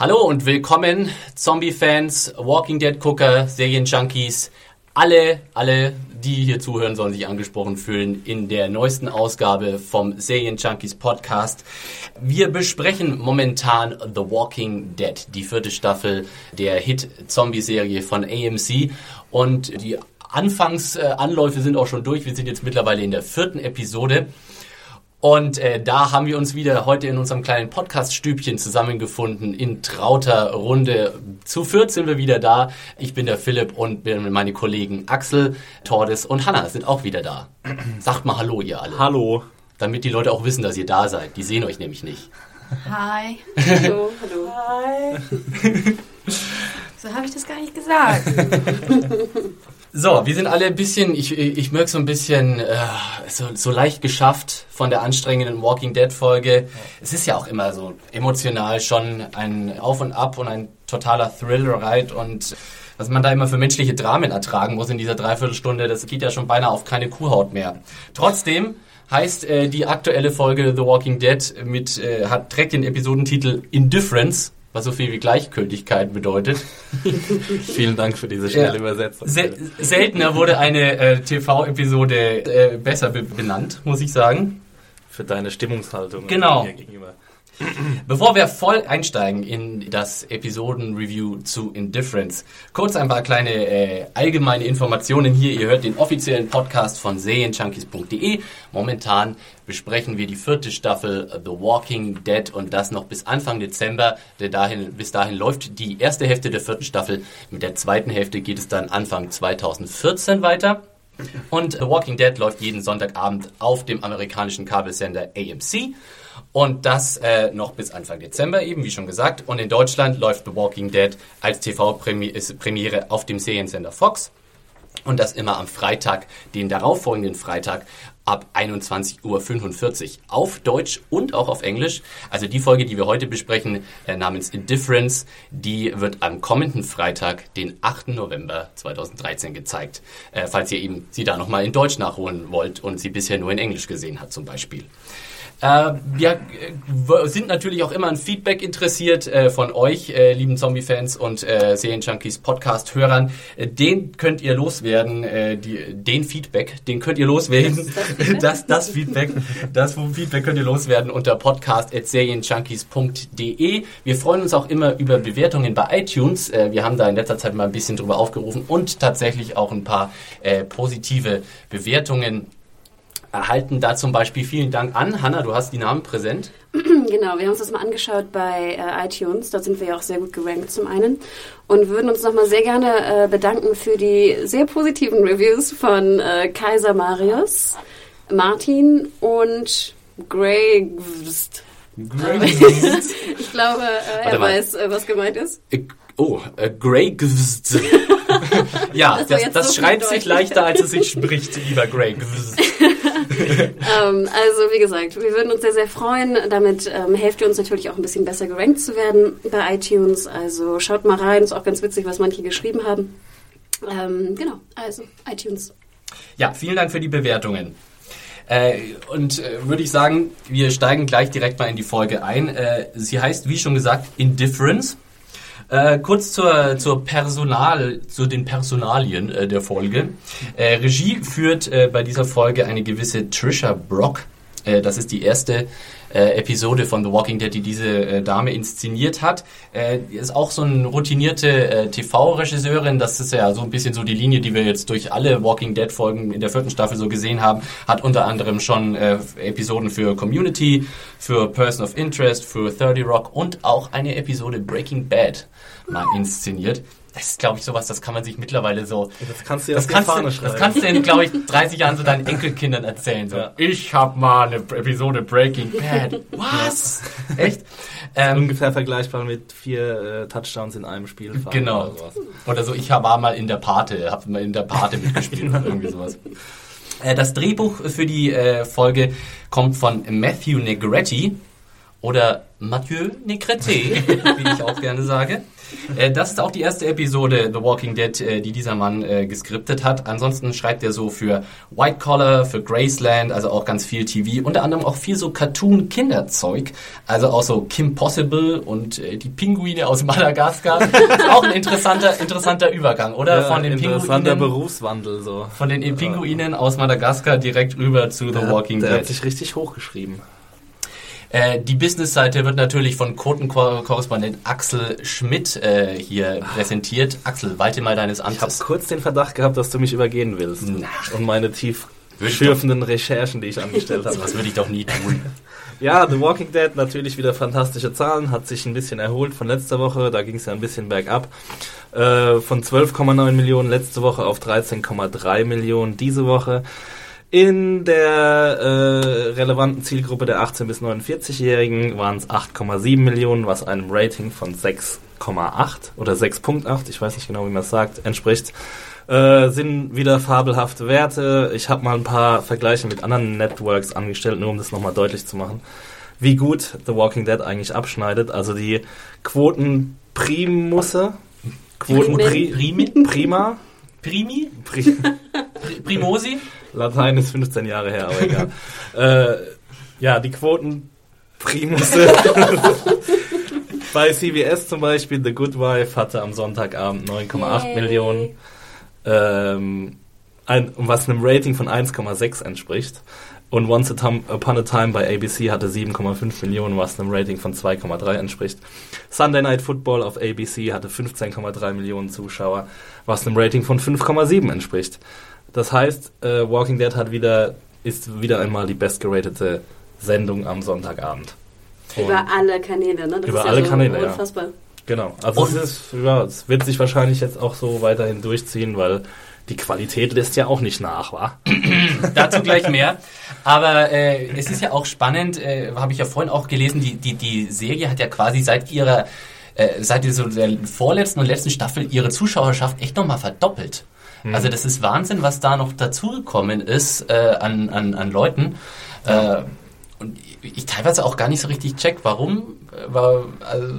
Hallo und willkommen, Zombie-Fans, Walking Dead-Gucker, Serien-Junkies. Alle, alle, die hier zuhören, sollen sich angesprochen fühlen in der neuesten Ausgabe vom Serien-Junkies Podcast. Wir besprechen momentan The Walking Dead, die vierte Staffel der Hit-Zombie-Serie von AMC. Und die Anfangsanläufe sind auch schon durch. Wir sind jetzt mittlerweile in der vierten Episode. Und äh, da haben wir uns wieder heute in unserem kleinen Podcast-Stübchen zusammengefunden in trauter Runde. Zu viert sind wir wieder da. Ich bin der Philipp und meine Kollegen Axel, Tordes und Hanna sind auch wieder da. Sagt mal Hallo, ihr alle. Hallo. Damit die Leute auch wissen, dass ihr da seid. Die sehen euch nämlich nicht. Hi. Hallo, hallo. Hi. So habe ich das gar nicht gesagt. So, wir sind alle ein bisschen, ich, ich merke so ein bisschen äh, so, so leicht geschafft von der anstrengenden Walking Dead Folge. Es ist ja auch immer so emotional schon ein Auf und Ab und ein totaler Thrill-Ride und was man da immer für menschliche Dramen ertragen muss in dieser Dreiviertelstunde, das geht ja schon beinahe auf keine Kuhhaut mehr. Trotzdem heißt äh, die aktuelle Folge The Walking Dead mit, äh, hat, trägt den Episodentitel Indifference was so viel wie Gleichgültigkeit bedeutet. Vielen Dank für diese schnelle ja. Übersetzung. Se seltener wurde eine äh, TV-Episode äh, besser be benannt, muss ich sagen. Für deine Stimmungshaltung genau. gegenüber. Bevor wir voll einsteigen in das Episoden-Review zu Indifference, kurz ein paar kleine äh, allgemeine Informationen hier. Ihr hört den offiziellen Podcast von serienjunkies.de. Momentan besprechen wir die vierte Staffel The Walking Dead und das noch bis Anfang Dezember. Denn dahin, bis dahin läuft die erste Hälfte der vierten Staffel. Mit der zweiten Hälfte geht es dann Anfang 2014 weiter. Und The Walking Dead läuft jeden Sonntagabend auf dem amerikanischen Kabelsender AMC. Und das äh, noch bis Anfang Dezember eben, wie schon gesagt. Und in Deutschland läuft The Walking Dead als TV-Premiere auf dem Seriensender Fox. Und das immer am Freitag, den darauffolgenden Freitag ab 21.45 Uhr auf Deutsch und auch auf Englisch. Also die Folge, die wir heute besprechen, äh, namens Indifference, die wird am kommenden Freitag, den 8. November 2013 gezeigt. Äh, falls ihr eben sie da nochmal in Deutsch nachholen wollt und sie bisher nur in Englisch gesehen hat zum Beispiel. Äh, wir äh, sind natürlich auch immer an Feedback interessiert äh, von euch, äh, lieben Zombie-Fans und äh, Serienjunkies Podcast-Hörern. Äh, den könnt ihr loswerden, äh, die, den Feedback, den könnt ihr loswerden. Das, das Feedback, das Feedback könnt ihr loswerden unter podcast.serienjunkies.de. Wir freuen uns auch immer über Bewertungen bei iTunes. Wir haben da in letzter Zeit mal ein bisschen drüber aufgerufen und tatsächlich auch ein paar positive Bewertungen erhalten da zum Beispiel vielen Dank an. Hanna, du hast die Namen präsent. Genau, wir haben uns das mal angeschaut bei äh, iTunes. Dort sind wir ja auch sehr gut gerankt zum einen. Und würden uns nochmal sehr gerne äh, bedanken für die sehr positiven Reviews von äh, Kaiser Marius, Martin und Grey. ich glaube, äh, er weiß, äh, was gemeint ist. Oh, äh, Grey. ja, das, das so schreibt sich leichter, als es sich spricht, lieber Grey. ähm, also wie gesagt, wir würden uns sehr, sehr freuen. Damit ähm, helft ihr uns natürlich auch ein bisschen besser gerankt zu werden bei iTunes. Also schaut mal rein, ist auch ganz witzig, was manche geschrieben haben. Ähm, genau, also iTunes. Ja, vielen Dank für die Bewertungen. Äh, und äh, würde ich sagen, wir steigen gleich direkt mal in die Folge ein. Äh, sie heißt, wie schon gesagt, Indifference. Äh, kurz zur, zur Personal, zu den Personalien äh, der Folge. Äh, Regie führt äh, bei dieser Folge eine gewisse Trisha Brock. Äh, das ist die erste äh, Episode von The Walking Dead, die diese äh, Dame inszeniert hat. Äh, ist auch so eine routinierte äh, TV-Regisseurin. Das ist ja so ein bisschen so die Linie, die wir jetzt durch alle Walking Dead-Folgen in der vierten Staffel so gesehen haben. Hat unter anderem schon äh, Episoden für Community, für Person of Interest, für 30 Rock und auch eine Episode Breaking Bad mal inszeniert. Das ist, glaube ich, sowas, das kann man sich mittlerweile so. Das kannst du ja Das kannst, Fahne du, das kannst du in, glaube ich, 30 Jahren so deinen Enkelkindern erzählen. So, Ja. ich habe mal eine Episode Breaking Bad. Was? Echt? Ähm, Ungefähr vergleichbar mit vier äh, Touchdowns in einem Spiel. Genau. oder sowas. Oder so, ich war mal in der Pate, hab mal in der Pate mitgespielt oder irgendwie sowas. Äh, Das Drehbuch für die äh, Folge kommt von Matthew Negretti oder Mathieu Negretti, wie ich auch gerne sage. Äh, Das ist auch die erste Episode The Walking Dead, äh, die dieser Mann äh, geskriptet hat. Ansonsten schreibt er so für White Collar, für Graceland, also auch ganz viel TV, unter anderem auch viel so Cartoon-Kinderzeug, also auch so Kim Possible und äh, die Pinguine aus Madagaskar. ist auch ein interessanter, interessanter Übergang, oder? Ja, von den interessanter Pinguinen, Berufswandel so. von den Pinguinen aus Madagaskar direkt rüber zu The Der, Walking der Dead. hat sich richtig hochgeschrieben. Äh, die Business-Seite wird natürlich von Quotenkorrespondent Axel Schmidt äh, hier präsentiert. Axel, walte mal deines Ich habe Amtes. kurz den Verdacht gehabt, dass du mich übergehen willst. Na. Und meine tiefschürfenden Recherchen, die ich angestellt habe. Das würde ich doch nie tun. Ja, The Walking Dead, natürlich wieder fantastische Zahlen, hat sich ein bisschen erholt von letzter Woche, da ging es ja ein bisschen bergab. Äh, von 12,9 Millionen letzte Woche auf 13,3 Millionen diese Woche. In der äh, relevanten Zielgruppe der 18- bis 49-Jährigen waren es 8,7 Millionen, was einem Rating von 6,8 oder 6,8, ich weiß nicht genau, wie man es sagt, entspricht. Äh, sind wieder fabelhafte Werte. Ich habe mal ein paar Vergleiche mit anderen Networks angestellt, nur um das nochmal deutlich zu machen, wie gut The Walking Dead eigentlich abschneidet. Also die Quoten Primusse, Quoten Pri Primin? Prima, Primi? Pri Primosi? Latein ist 15 Jahre her, aber egal. äh, ja, die Quoten Primusse. Bei CBS zum Beispiel, The Good Wife hatte am Sonntagabend 9,8 Yay. Millionen, ähm, ein, was einem Rating von 1,6 entspricht. Und Once Upon a Time bei ABC hatte 7,5 Millionen, was einem Rating von 2,3 entspricht. Sunday Night Football auf ABC hatte 15,3 Millionen Zuschauer, was einem Rating von 5,7 entspricht. Das heißt, äh, Walking Dead hat wieder, ist wieder einmal die bestgeratete Sendung am Sonntagabend. Und- Über alle Kanäle, ne? Das Über ist ja alle so Kanäle, ja. unfassbar. Genau. Also es, ist, ja, es wird sich wahrscheinlich jetzt auch so weiterhin durchziehen, weil die Qualität lässt ja auch nicht nach, wa? Dazu gleich mehr. Aber äh, es ist ja auch spannend, äh, habe ich ja vorhin auch gelesen, die, die, die Serie hat ja quasi seit ihrer, äh, seit so der vorletzten und letzten Staffel ihre Zuschauerschaft echt nochmal verdoppelt. Also das ist Wahnsinn, was da noch dazugekommen ist äh, an, an, an Leuten. Äh, und ich teilweise auch gar nicht so richtig check, warum. äh, War, also,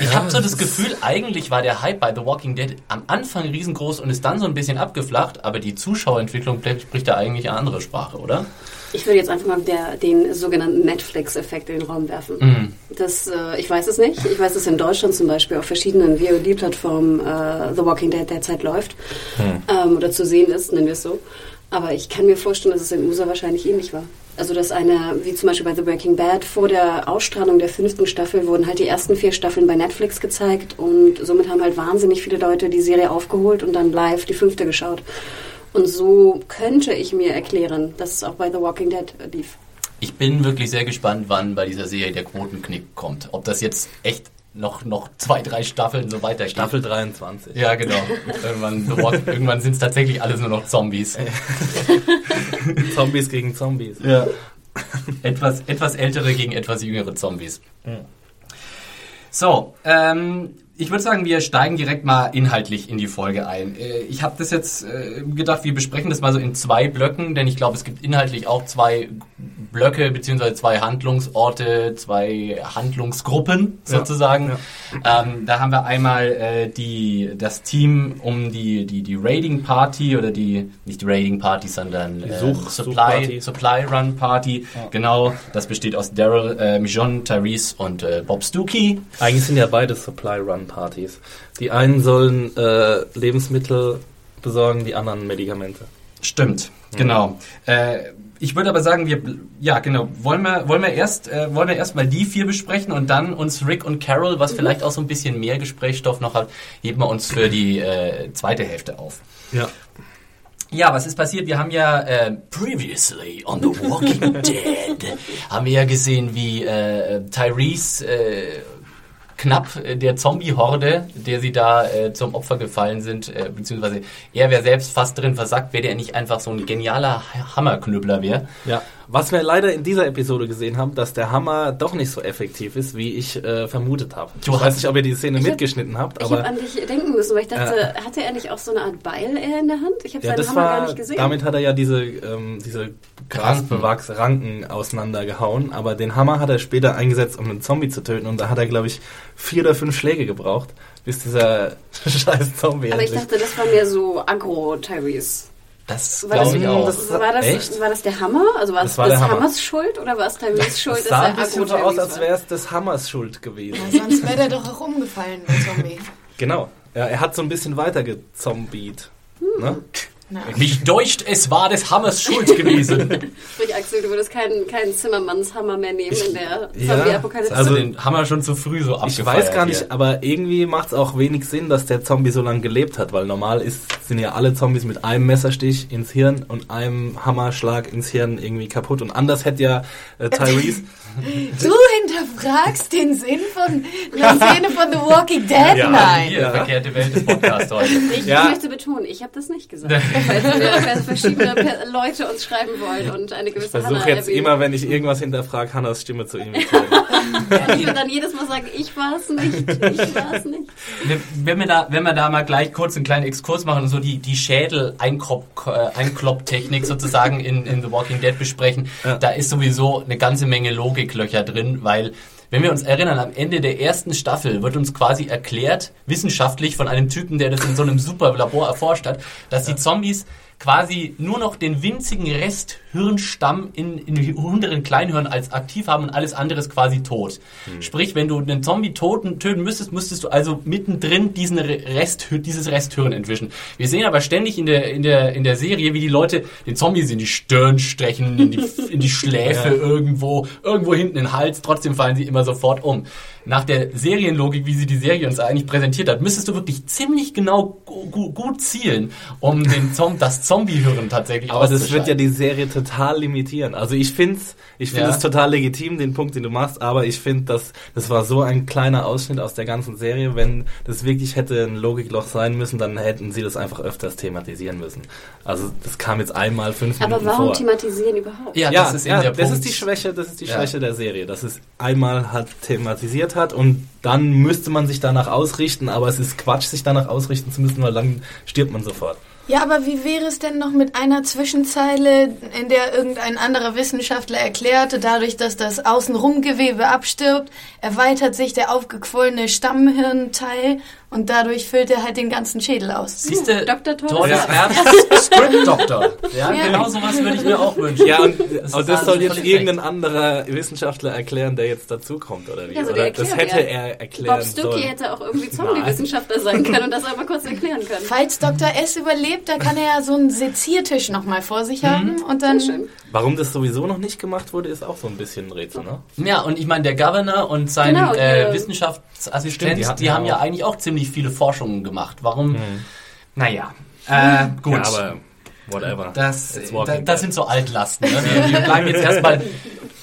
ich habe so das Gefühl, eigentlich war der Hype bei The Walking Dead am Anfang riesengroß und ist dann so ein bisschen abgeflacht, aber die Zuschauerentwicklung spricht da eigentlich eine andere Sprache, oder? Ich würde jetzt einfach mal der, den sogenannten Netflix-Effekt in den Raum werfen. Mhm. Das, äh, ich weiß es nicht. Ich weiß, dass in Deutschland zum Beispiel auf verschiedenen VOD-Plattformen äh, The Walking Dead derzeit läuft ähm, oder zu sehen ist, nennen wir es so. Aber ich kann mir vorstellen, dass es in USA wahrscheinlich ähnlich war. Also dass eine, wie zum Beispiel bei The Breaking Bad, vor der Ausstrahlung der fünften Staffel wurden halt die ersten vier Staffeln bei Netflix gezeigt und somit haben halt wahnsinnig viele Leute die Serie aufgeholt und dann live die fünfte geschaut. Und so könnte ich mir erklären, dass es auch bei The Walking Dead lief. Ich bin wirklich sehr gespannt, wann bei dieser Serie der Quotenknick kommt. Ob das jetzt echt noch, noch zwei, drei Staffeln so weitergeht. Staffel 23. Ja, genau. irgendwann irgendwann sind es tatsächlich alles nur noch Zombies. Zombies gegen Zombies. Ja. etwas, etwas ältere gegen etwas jüngere Zombies. So, ähm, ich würde sagen, wir steigen direkt mal inhaltlich in die Folge ein. Äh, ich habe das jetzt äh, gedacht, wir besprechen das mal so in zwei Blöcken, denn ich glaube, es gibt inhaltlich auch zwei Blöcke beziehungsweise zwei Handlungsorte, zwei Handlungsgruppen Ja, sozusagen. Ähm, da haben wir einmal äh, die, das Team um die, die, die Raiding Party oder die, nicht die Raiding Party, sondern äh, Such- Supply. Supply Run Party. Genau, das besteht aus Daryl, äh, Michonne, Tyrese und äh, Bob Stuckey. Eigentlich sind ja beide Supply Run Partys. Die einen sollen äh, Lebensmittel besorgen, die anderen Medikamente. Stimmt, genau. Äh, ich würde aber sagen, wir, ja genau, wollen wir, wollen wir erst, äh, wollen wir erst mal die vier besprechen und dann uns Rick und Carol, was vielleicht auch so ein bisschen mehr Gesprächsstoff noch hat, heben wir uns für die äh, zweite Hälfte auf. Ja. Ja, was ist passiert? Wir haben ja äh, previously on The Walking Dead haben wir ja gesehen, wie äh, Tyrese äh, knapp äh, der Zombie-Horde, der sie da äh, zum Opfer gefallen sind, äh, beziehungsweise er wäre selbst fast drin versackt, wäre der nicht einfach so ein genialer Hammerknüppler wäre. Ja, was wir leider in dieser Episode gesehen haben, dass der Hammer doch nicht so effektiv ist, wie ich äh, vermutet habe. Ich weiß nicht, ob ihr die Szene Ich hab- mitgeschnitten habt, Ich aber habe an dich denken müssen, weil ich dachte, hatte er nicht auch so eine Art Beil in der Hand? Ich habe ja, seinen Hammer gar war, nicht gesehen. damit hat er ja diese, ähm, diese Grasbewachs Ranken auseinandergehauen, aber den Hammer hat er später eingesetzt, um einen Zombie zu töten und da hat er, glaube ich, vier oder fünf Schläge gebraucht, bis dieser scheiß Zombie Aber ich endlich- dachte, das war mehr so Agro-Tyrese. Das War das, glaube ich auch. das- war, das, Echt? war das der Hammer? Also war Das es war Hammer. Hammers Schuld oder war es Tyrese Schuld, es dass sah er ein bisschen so aus, als wäre es des Hammers Schuld gewesen. Sonst wäre der doch auch umgefallen, der Zombie. Genau. Ja, er hat so ein bisschen weiter gezombiet. Ne? Na, Mich deucht, es war des Hammers Schuld gewesen. Sprich, Axel, du würdest keinen, keinen Zimmermannshammer mehr nehmen in der Ja, Zombie-Apokalypse. Also den Hammer schon zu früh so Ich abgefeiert. weiß gar nicht, hier. aber irgendwie macht es auch wenig Sinn, dass der Zombie so lange gelebt hat, weil normal ist, sind ja alle Zombies mit einem Messerstich ins Hirn und einem Hammerschlag ins Hirn irgendwie kaputt. Und anders hätte ja äh, Tyrese. Du hinterfragst den Sinn von der Szene von The Walking Dead? Ja, Nein. Hier, Ja. verkehrte Welt des Podcasts heute. Ich, Ja. ich möchte betonen, ich habe das nicht gesagt. Falls verschiedene Leute uns schreiben wollen und eine gewisse Ich versuche jetzt erwähnen. immer, wenn ich irgendwas hinterfrage, Hannas Stimme zu imitieren. Ich will dann jedes Mal sagen, ich war es nicht, ich war es nicht. Wenn wir, da, wenn wir da mal gleich kurz einen kleinen Exkurs machen und so die, die Schädel-Einklopp-Technik sozusagen in, in The Walking Dead besprechen, Ja. da ist sowieso eine ganze Menge Logiklöcher drin, weil wenn wir uns erinnern, am Ende der ersten Staffel wird uns quasi erklärt, wissenschaftlich von einem Typen, der das in so einem super Labor erforscht hat, dass die Zombies quasi nur noch den winzigen Rest Hirnstamm in, in den unteren Kleinhirn als aktiv haben und alles andere ist quasi tot. Sprich, wenn du einen Zombie toten, töten müsstest, müsstest du also mittendrin diesen Re- Rest, dieses Resthirn entwischen. Wir sehen aber ständig in der, in der, in der Serie, wie die Leute den Zombies in die Stirn stechen, in die, in die Schläfe irgendwo, irgendwo hinten in den Hals, trotzdem fallen sie immer sofort um. Nach der Serienlogik, wie sie die Serie uns eigentlich präsentiert hat, müsstest du wirklich ziemlich genau gu gu gut zielen, um den Zom das Zombie-Hirn tatsächlich Aber das wird ja die Serie total limitieren. Also ich finde es ich find Ja. es total legitim, den Punkt, den du machst, aber ich finde, dass das war so ein kleiner Ausschnitt aus der ganzen Serie. Wenn das wirklich hätte ein Logikloch sein müssen, dann hätten sie das einfach öfters thematisieren müssen. Also das kam jetzt einmal fünf Aber Minuten warum vor. thematisieren überhaupt? Ja, ja, das ist ja, der das Punkt. ist die Schwäche, das ist die Ja. Schwäche der Serie, dass es einmal halt thematisiert hat und dann müsste man sich danach ausrichten, aber es ist Quatsch, sich danach ausrichten zu müssen, weil dann stirbt man sofort. Ja, aber wie wäre es denn noch mit einer Zwischenzeile, in der irgendein anderer Wissenschaftler erklärte, dadurch, dass das Außenrumgewebe abstirbt, erweitert sich der aufgequollene Stammhirnteil und dadurch füllt er halt den ganzen Schädel aus. Siehst du, Dr. Thomas. Arzt, Script-Doktor. Ja, Ja. genau sowas würde ich mir auch wünschen. Ja, und Das und das soll also jetzt irgendein anderer Wissenschaftler erklären, der jetzt dazukommt, oder wie? Ja, also oder der das hätte er erklären Bob sollen. hätte auch irgendwie Zombie-Wissenschaftler sein können und das einmal kurz erklären können. Falls Dr. S überlebt, dann kann er ja so einen Seziertisch nochmal vor sich haben und dann... Warum das sowieso noch nicht gemacht wurde, ist auch so ein bisschen ein Rätsel, ne? Ja, und ich meine, der Governor und sein Genau, äh, die- Wissenschaftsassistent, die die, haben ja auch- eigentlich auch ziemlich viele Forschungen gemacht. Warum? Naja, äh, gut. Ja, aber whatever. Das, It's da, das sind so Altlasten. Ne? Wir, bleiben jetzt erstmal.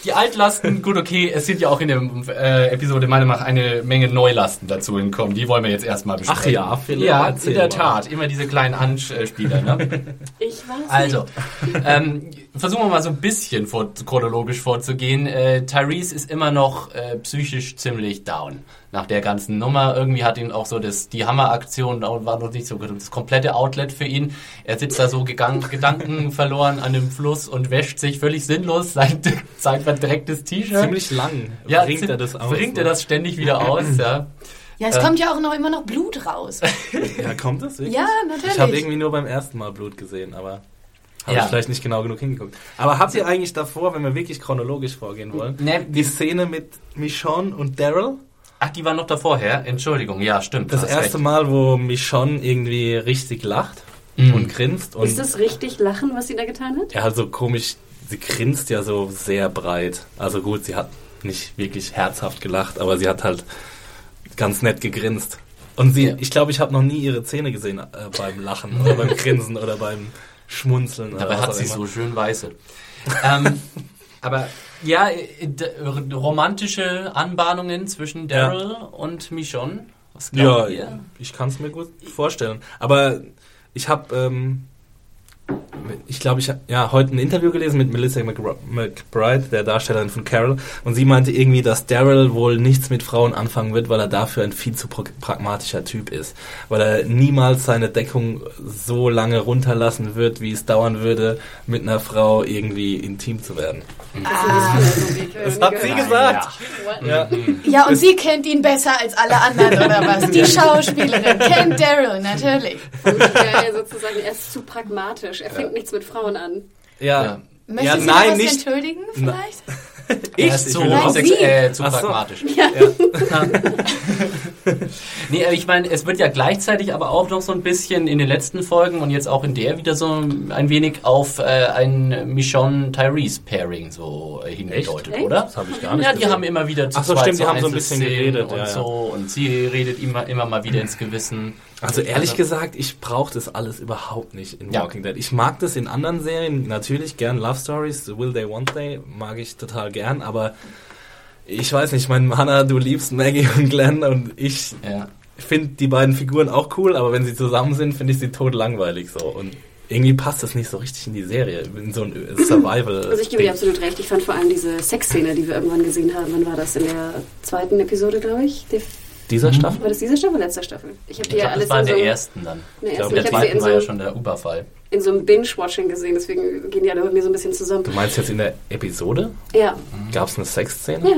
Die Altlasten, gut, okay, es sind ja auch in der äh, Episode meiner Meinung nach eine Menge Neulasten dazu gekommen. Die wollen wir jetzt erstmal besprechen. Ach ja, Philipp, Ja, in der mal. Tat. Immer diese kleinen Anspieler. Ne? Ich weiß Also, ähm, versuchen wir mal so ein bisschen vor, chronologisch vorzugehen. Äh, Tyrese ist immer noch äh, psychisch ziemlich down nach der ganzen Nummer. Irgendwie hat ihn auch so das, die Hammeraktion war noch nicht so gut. Das komplette Outlet für ihn. Er sitzt da so gegangen, Gedanken verloren an dem Fluss und wäscht sich völlig sinnlos sein, sein verdrecktes T-Shirt. Ziemlich lang ja, bringt er das aus. Bringt er ne? das ständig wieder aus, ja. Ja, es kommt ja auch noch immer noch Blut raus. Ja, kommt das wirklich? Ja, Ich habe natürlich. irgendwie nur beim ersten Mal Blut gesehen, aber habe Ja. ich vielleicht nicht genau genug hingeguckt. Aber habt ihr eigentlich davor, wenn wir wirklich chronologisch vorgehen wollen, Ne, die Szene mit Michonne und Daryl? Ach, die war noch davor, her. Entschuldigung, ja, stimmt. Das erste recht. Mal, wo Michonne irgendwie richtig lacht Mhm. und grinst. Und Ist das richtig Lachen, was sie da getan hat? ja, halt so komisch, sie grinst ja so sehr breit. Also gut, sie hat nicht wirklich herzhaft gelacht, aber sie hat halt ganz nett gegrinst. Und sie, Ja. ich glaube, ich habe noch nie ihre Zähne gesehen äh, beim Lachen oder beim Grinsen oder beim Schmunzeln. oder Dabei hat sie immer. so schön weiße. ähm, aber Ja, äh, d- romantische Anbahnungen zwischen Daryl und Michonne. Was Ja, glaubt ihr? ich kann es mir gut vorstellen. Aber ich habe, ähm, ich glaube, ich habe ja heute ein Interview gelesen mit Melissa McBri- McBride, der Darstellerin von Carol, und sie meinte irgendwie, dass Daryl wohl nichts mit Frauen anfangen wird, weil er dafür ein viel zu pragmatischer Typ ist, weil er niemals seine Deckung so lange runterlassen wird, wie es dauern würde, mit einer Frau irgendwie intim zu werden. Das hat sie gesagt. Ja. Ja, und sie kennt ihn besser als alle anderen, oder was? Die Schauspielerin kennt Daryl, natürlich. Und äh, sozusagen, er ist zu pragmatisch. Er fängt nichts mit Frauen an. Ja. Ja. Möchtest Ja, du nein, was nicht- entschuldigen, vielleicht? Ich, ist zu, äh, zu pragmatisch. nee, aber ich meine, es wird ja gleichzeitig aber auch noch so ein bisschen in den letzten Folgen und jetzt auch in der wieder so ein wenig auf äh, ein Michonne-Tyrese-Pairing so äh, hingedeutet, Echt? oder? Das habe ich gar nicht Ja, die gesehen. haben immer wieder zu Ach so, zweit stimmt, die haben so ein bisschen geredet, und ja, ja. so und sie redet immer, immer mal wieder ins Gewissen. Also ehrlich gesagt, ich brauche das alles überhaupt nicht in Ja. Walking Dead. Ich mag das in anderen Serien natürlich gern. Love Stories, Will They, Want They, mag ich total gern. Aber ich weiß nicht, mein Hannah, du liebst Maggie und Glenn und ich Ja. finde die beiden Figuren auch cool, aber wenn sie zusammen sind, finde ich sie tot langweilig so. Und irgendwie passt das nicht so richtig in die Serie, in so ein Survival. Also ich gebe dir absolut recht. Ich fand vor allem diese Sexszene, die wir irgendwann gesehen haben. Wann war das? In der zweiten Episode, glaube ich. Die, Dieser Staffel? war das diese Staffel oder letzte Staffel? Ich habe Ich die ja glaube, alles das war in so, der einem- ersten dann. in der Ich glaube, in der Ich zweiten war ja so, schon der Überfall. in so einem Binge-Watching gesehen, deswegen gehen die alle irgendwie so ein bisschen zusammen. Du meinst jetzt in der Episode? Ja, Gab es eine Sexszene? ja.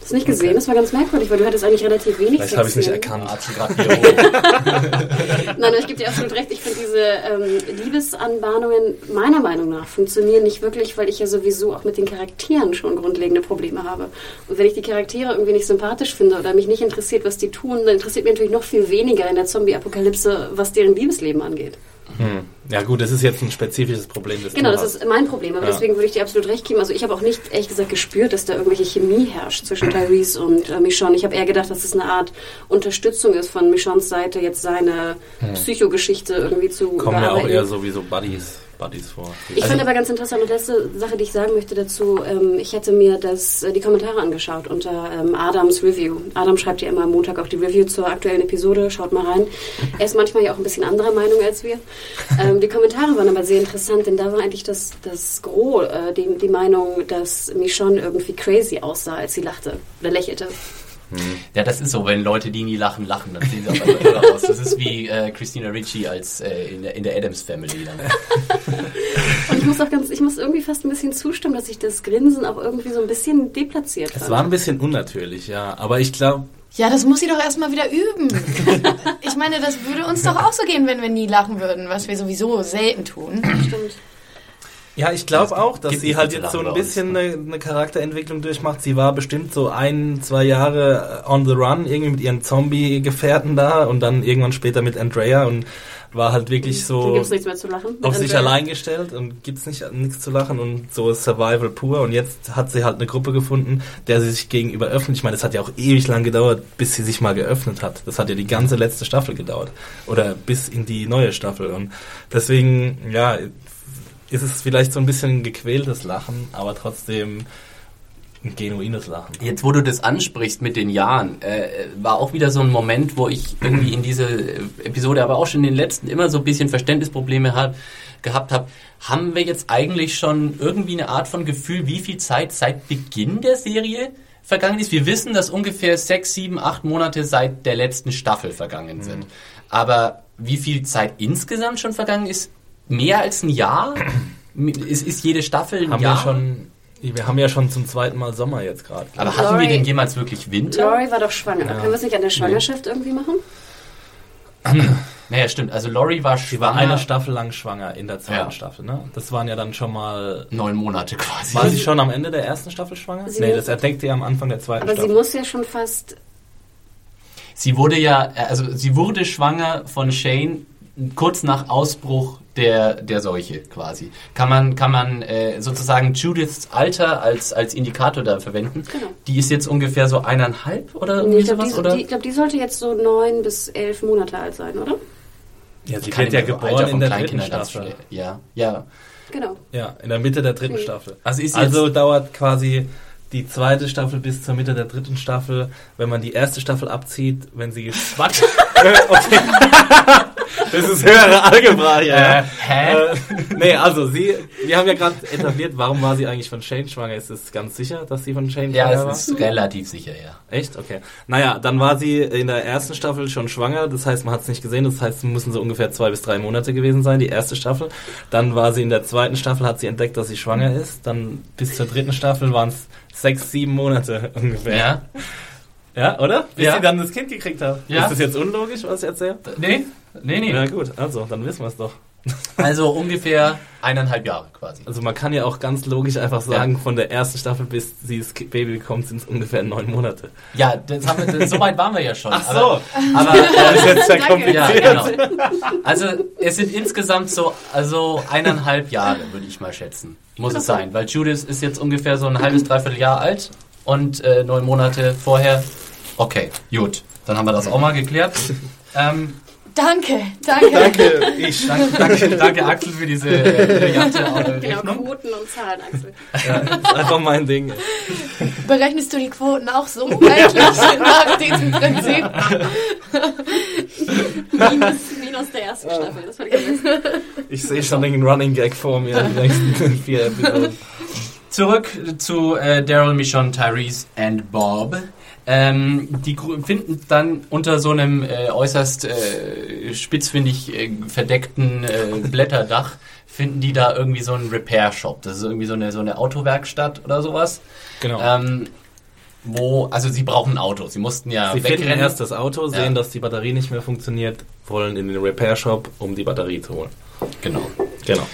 Hast du nicht gesehen? Das war ganz merkwürdig, weil du hattest eigentlich relativ wenig Vielleicht habe ich es nicht erkannt. Nein, ich gebe dir absolut recht. Ich finde diese ähm, Liebesanbahnungen meiner Meinung nach funktionieren nicht wirklich, weil ich ja sowieso auch mit den Charakteren schon grundlegende Probleme habe. Und wenn ich die Charaktere irgendwie nicht sympathisch finde oder mich nicht interessiert, was die tun, dann interessiert mich natürlich noch viel weniger in der Zombie-Apokalypse, was deren Liebesleben angeht. Hm. Ja gut, das ist jetzt ein spezifisches Problem des Genau, das hast. ist mein Problem. Aber Ja. deswegen würde ich dir absolut recht geben. Also ich habe auch nicht, ehrlich gesagt, gespürt, dass da irgendwelche Chemie herrscht zwischen Tyrese und äh, Michonne. Ich habe eher gedacht, dass es eine Art Unterstützung ist von Michonnes Seite, jetzt seine Psychogeschichte irgendwie zu Kommen ja auch eher so wie so Buddies, Buddies vor. Ich finde aber ganz interessant, und letzte Sache, die ich sagen möchte dazu, ähm, ich hätte mir das, äh, die Kommentare angeschaut unter ähm, Adams Review. Adam schreibt ja immer am Montag auch die Review zur aktuellen Episode, schaut mal rein. Er ist manchmal ja auch ein bisschen anderer Meinung als wir. Ähm, die Kommentare waren aber sehr interessant, denn da war eigentlich das, das Gros, äh, die, die Meinung, dass Michonne irgendwie crazy aussah, als sie lachte oder lächelte. Ja, das ist so, wenn Leute, die nie lachen, lachen, dann sehen sie auf einmal aus. Das ist wie äh, Christina Ricci als äh, in, der, in der Adams Family. Dann. Und ich muss auch ganz, ich muss irgendwie fast ein bisschen zustimmen, dass ich das Grinsen auch irgendwie so ein bisschen deplatziert Es fand. war ein bisschen unnatürlich, ja. Aber ich glaube, Ja, das muss sie doch erstmal wieder üben. Ich meine, das würde uns doch auch so gehen, wenn wir nie lachen würden, was wir sowieso selten tun. Stimmt. Ja, ich glaube auch, dass sie halt jetzt so ein bisschen eine, eine Charakterentwicklung durchmacht. Sie war bestimmt so ein, zwei Jahre on the run, irgendwie mit ihren Zombie-Gefährten da und dann irgendwann später mit Andrea und war halt wirklich Dann so auf sich Andrea. allein gestellt und gibt's nicht nichts zu lachen und so ist Survival pur und jetzt hat sie halt eine Gruppe gefunden, der sie sich gegenüber öffnet. Ich meine, es hat ja auch ewig lang gedauert, bis sie sich mal geöffnet hat. Das hat ja die ganze letzte Staffel gedauert oder bis in die neue Staffel und deswegen ja, ist es vielleicht so ein bisschen ein gequältes Lachen, aber trotzdem ein genuines Lachen. Jetzt, wo du das ansprichst mit den Jahren, äh, war auch wieder so ein Moment, wo ich irgendwie in diese Episode, aber auch schon in den letzten immer so ein bisschen Verständnisprobleme hab, gehabt habe. Haben wir jetzt eigentlich schon irgendwie eine Art von Gefühl, wie viel Zeit seit Beginn der Serie vergangen ist? Wir wissen, dass ungefähr sechs, sieben, acht Monate seit der letzten Staffel vergangen sind. Aber wie viel Zeit insgesamt schon vergangen ist? Mehr als ein Jahr? Ist, ist jede Staffel ein Haben Jahr? wir schon wir haben ja schon zum zweiten Mal Sommer jetzt gerade. aber hatten wir denn jemals wirklich Winter? Lori war doch schwanger. Können wir es nicht an der Schwangerschaft irgendwie machen? Naja, stimmt. Also Lori war Sie war schwanger. eine Staffel lang schwanger in der zweiten Ja. Staffel, ne? Das waren ja dann schon mal. Neun Monate quasi. War sie schon am Ende der ersten Staffel schwanger? Sie nee, das erdeckte ja am Anfang der zweiten Aber sie Staffel. muss ja schon fast. Sie wurde ja, also sie wurde schwanger von Shane kurz nach Ausbruch der, der Seuche quasi. Kann man, kann man äh, sozusagen Judiths Alter als, als Indikator da verwenden? Genau. Die ist jetzt ungefähr so eineinhalb oder Nee, ich glaube, sowas, die, oder? die, ich glaub, die sollte jetzt so neun bis elf Monate alt sein, oder? ja, sie Kann wird ja Alter geboren in der dritten Staffel. Ja, ja. Genau. Ja, in der Mitte der dritten Staffel. Also ist also dauert quasi die zweite Staffel bis zur Mitte der dritten Staffel, wenn man die erste Staffel abzieht, wenn sie Was? okay. Das ist höhere Algebra hier. ja. Äh, hä? Äh, nee, also sie, wir haben ja gerade etabliert, warum war sie eigentlich von Shane schwanger? Ist es ganz sicher, dass sie von Shane Ja, schwanger war? es ist relativ sicher, ja. Echt? Okay. Naja, dann war sie in der ersten Staffel schon schwanger, das heißt, man hat es nicht gesehen, das heißt, es müssen so ungefähr zwei bis drei Monate gewesen sein, die erste Staffel. Dann war sie in der zweiten Staffel, hat sie entdeckt, dass sie schwanger ist. Dann bis zur dritten Staffel waren es sechs, sieben Monate ungefähr. Ja? Ja, oder? Bis Ja. sie dann das Kind gekriegt hat. Ja. Ist das jetzt unlogisch, was ich erzähle? Nee? Nee, nee. Ja gut, also, dann wissen wir es doch. Also ungefähr eineinhalb Jahre quasi. Also man kann ja auch ganz logisch einfach sagen, von der ersten Staffel bis sie das Baby bekommt, sind es ungefähr neun Monate. Ja, das haben wir, so weit waren wir ja schon. Ach so. Aber, aber Das ist jetzt sehr kompliziert. Ja, genau. Also es sind insgesamt so also eineinhalb Jahre, würde ich mal schätzen. Muss es sein. Weil Judith ist jetzt ungefähr so ein halbes, dreiviertel Jahr alt und äh, neun Monate vorher. Okay, gut. Dann haben wir das auch mal geklärt. Ähm, Danke, danke. Danke, ich. danke, danke, danke Axel für diese brillante äh, Genau. Quoten und Zahlen, Axel. Ja, ist einfach mein Ding. Berechnest du die Quoten auch so eigentlich nach diesem Prinzip? Minus, minus der ersten Staffel, das fand ich. Ich sehe schon den Running Gag vor mir, die nächsten vier Episoden. Zurück zu äh, Daryl, Michonne, Tyrese und Bob. Ähm, die finden dann unter so einem äh, äußerst äh, spitzfindig äh, verdeckten äh, Blätterdach, finden die da irgendwie so einen Repair-Shop. Das ist irgendwie so eine, so eine Autowerkstatt oder sowas. Genau. Ähm, wo, also sie brauchen ein Auto. Sie mussten ja Sie finden wegrennen. erst das Auto, sehen, Ja. dass die Batterie nicht mehr funktioniert, wollen in den Repair Shop, um die Batterie zu holen. Genau. Genau.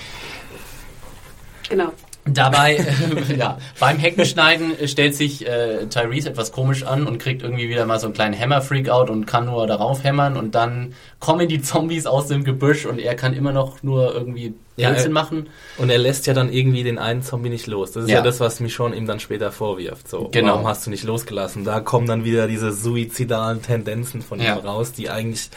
Genau. Dabei, äh, ja, beim Heckenschneiden äh, stellt sich äh, Tyrese etwas komisch an und kriegt irgendwie wieder mal so einen kleinen Hammer-Freakout und kann nur darauf hämmern und dann kommen die Zombies aus dem Gebüsch und er kann immer noch nur irgendwie Ja, Blödsinn äh, machen. Und er lässt ja dann irgendwie den einen Zombie nicht los. Das ist ja, Ja. das, was Michonne ihm dann später vorwirft. So, Genau. warum hast du nicht losgelassen? Da kommen dann wieder diese suizidalen Tendenzen von Ja. ihm raus, die eigentlich,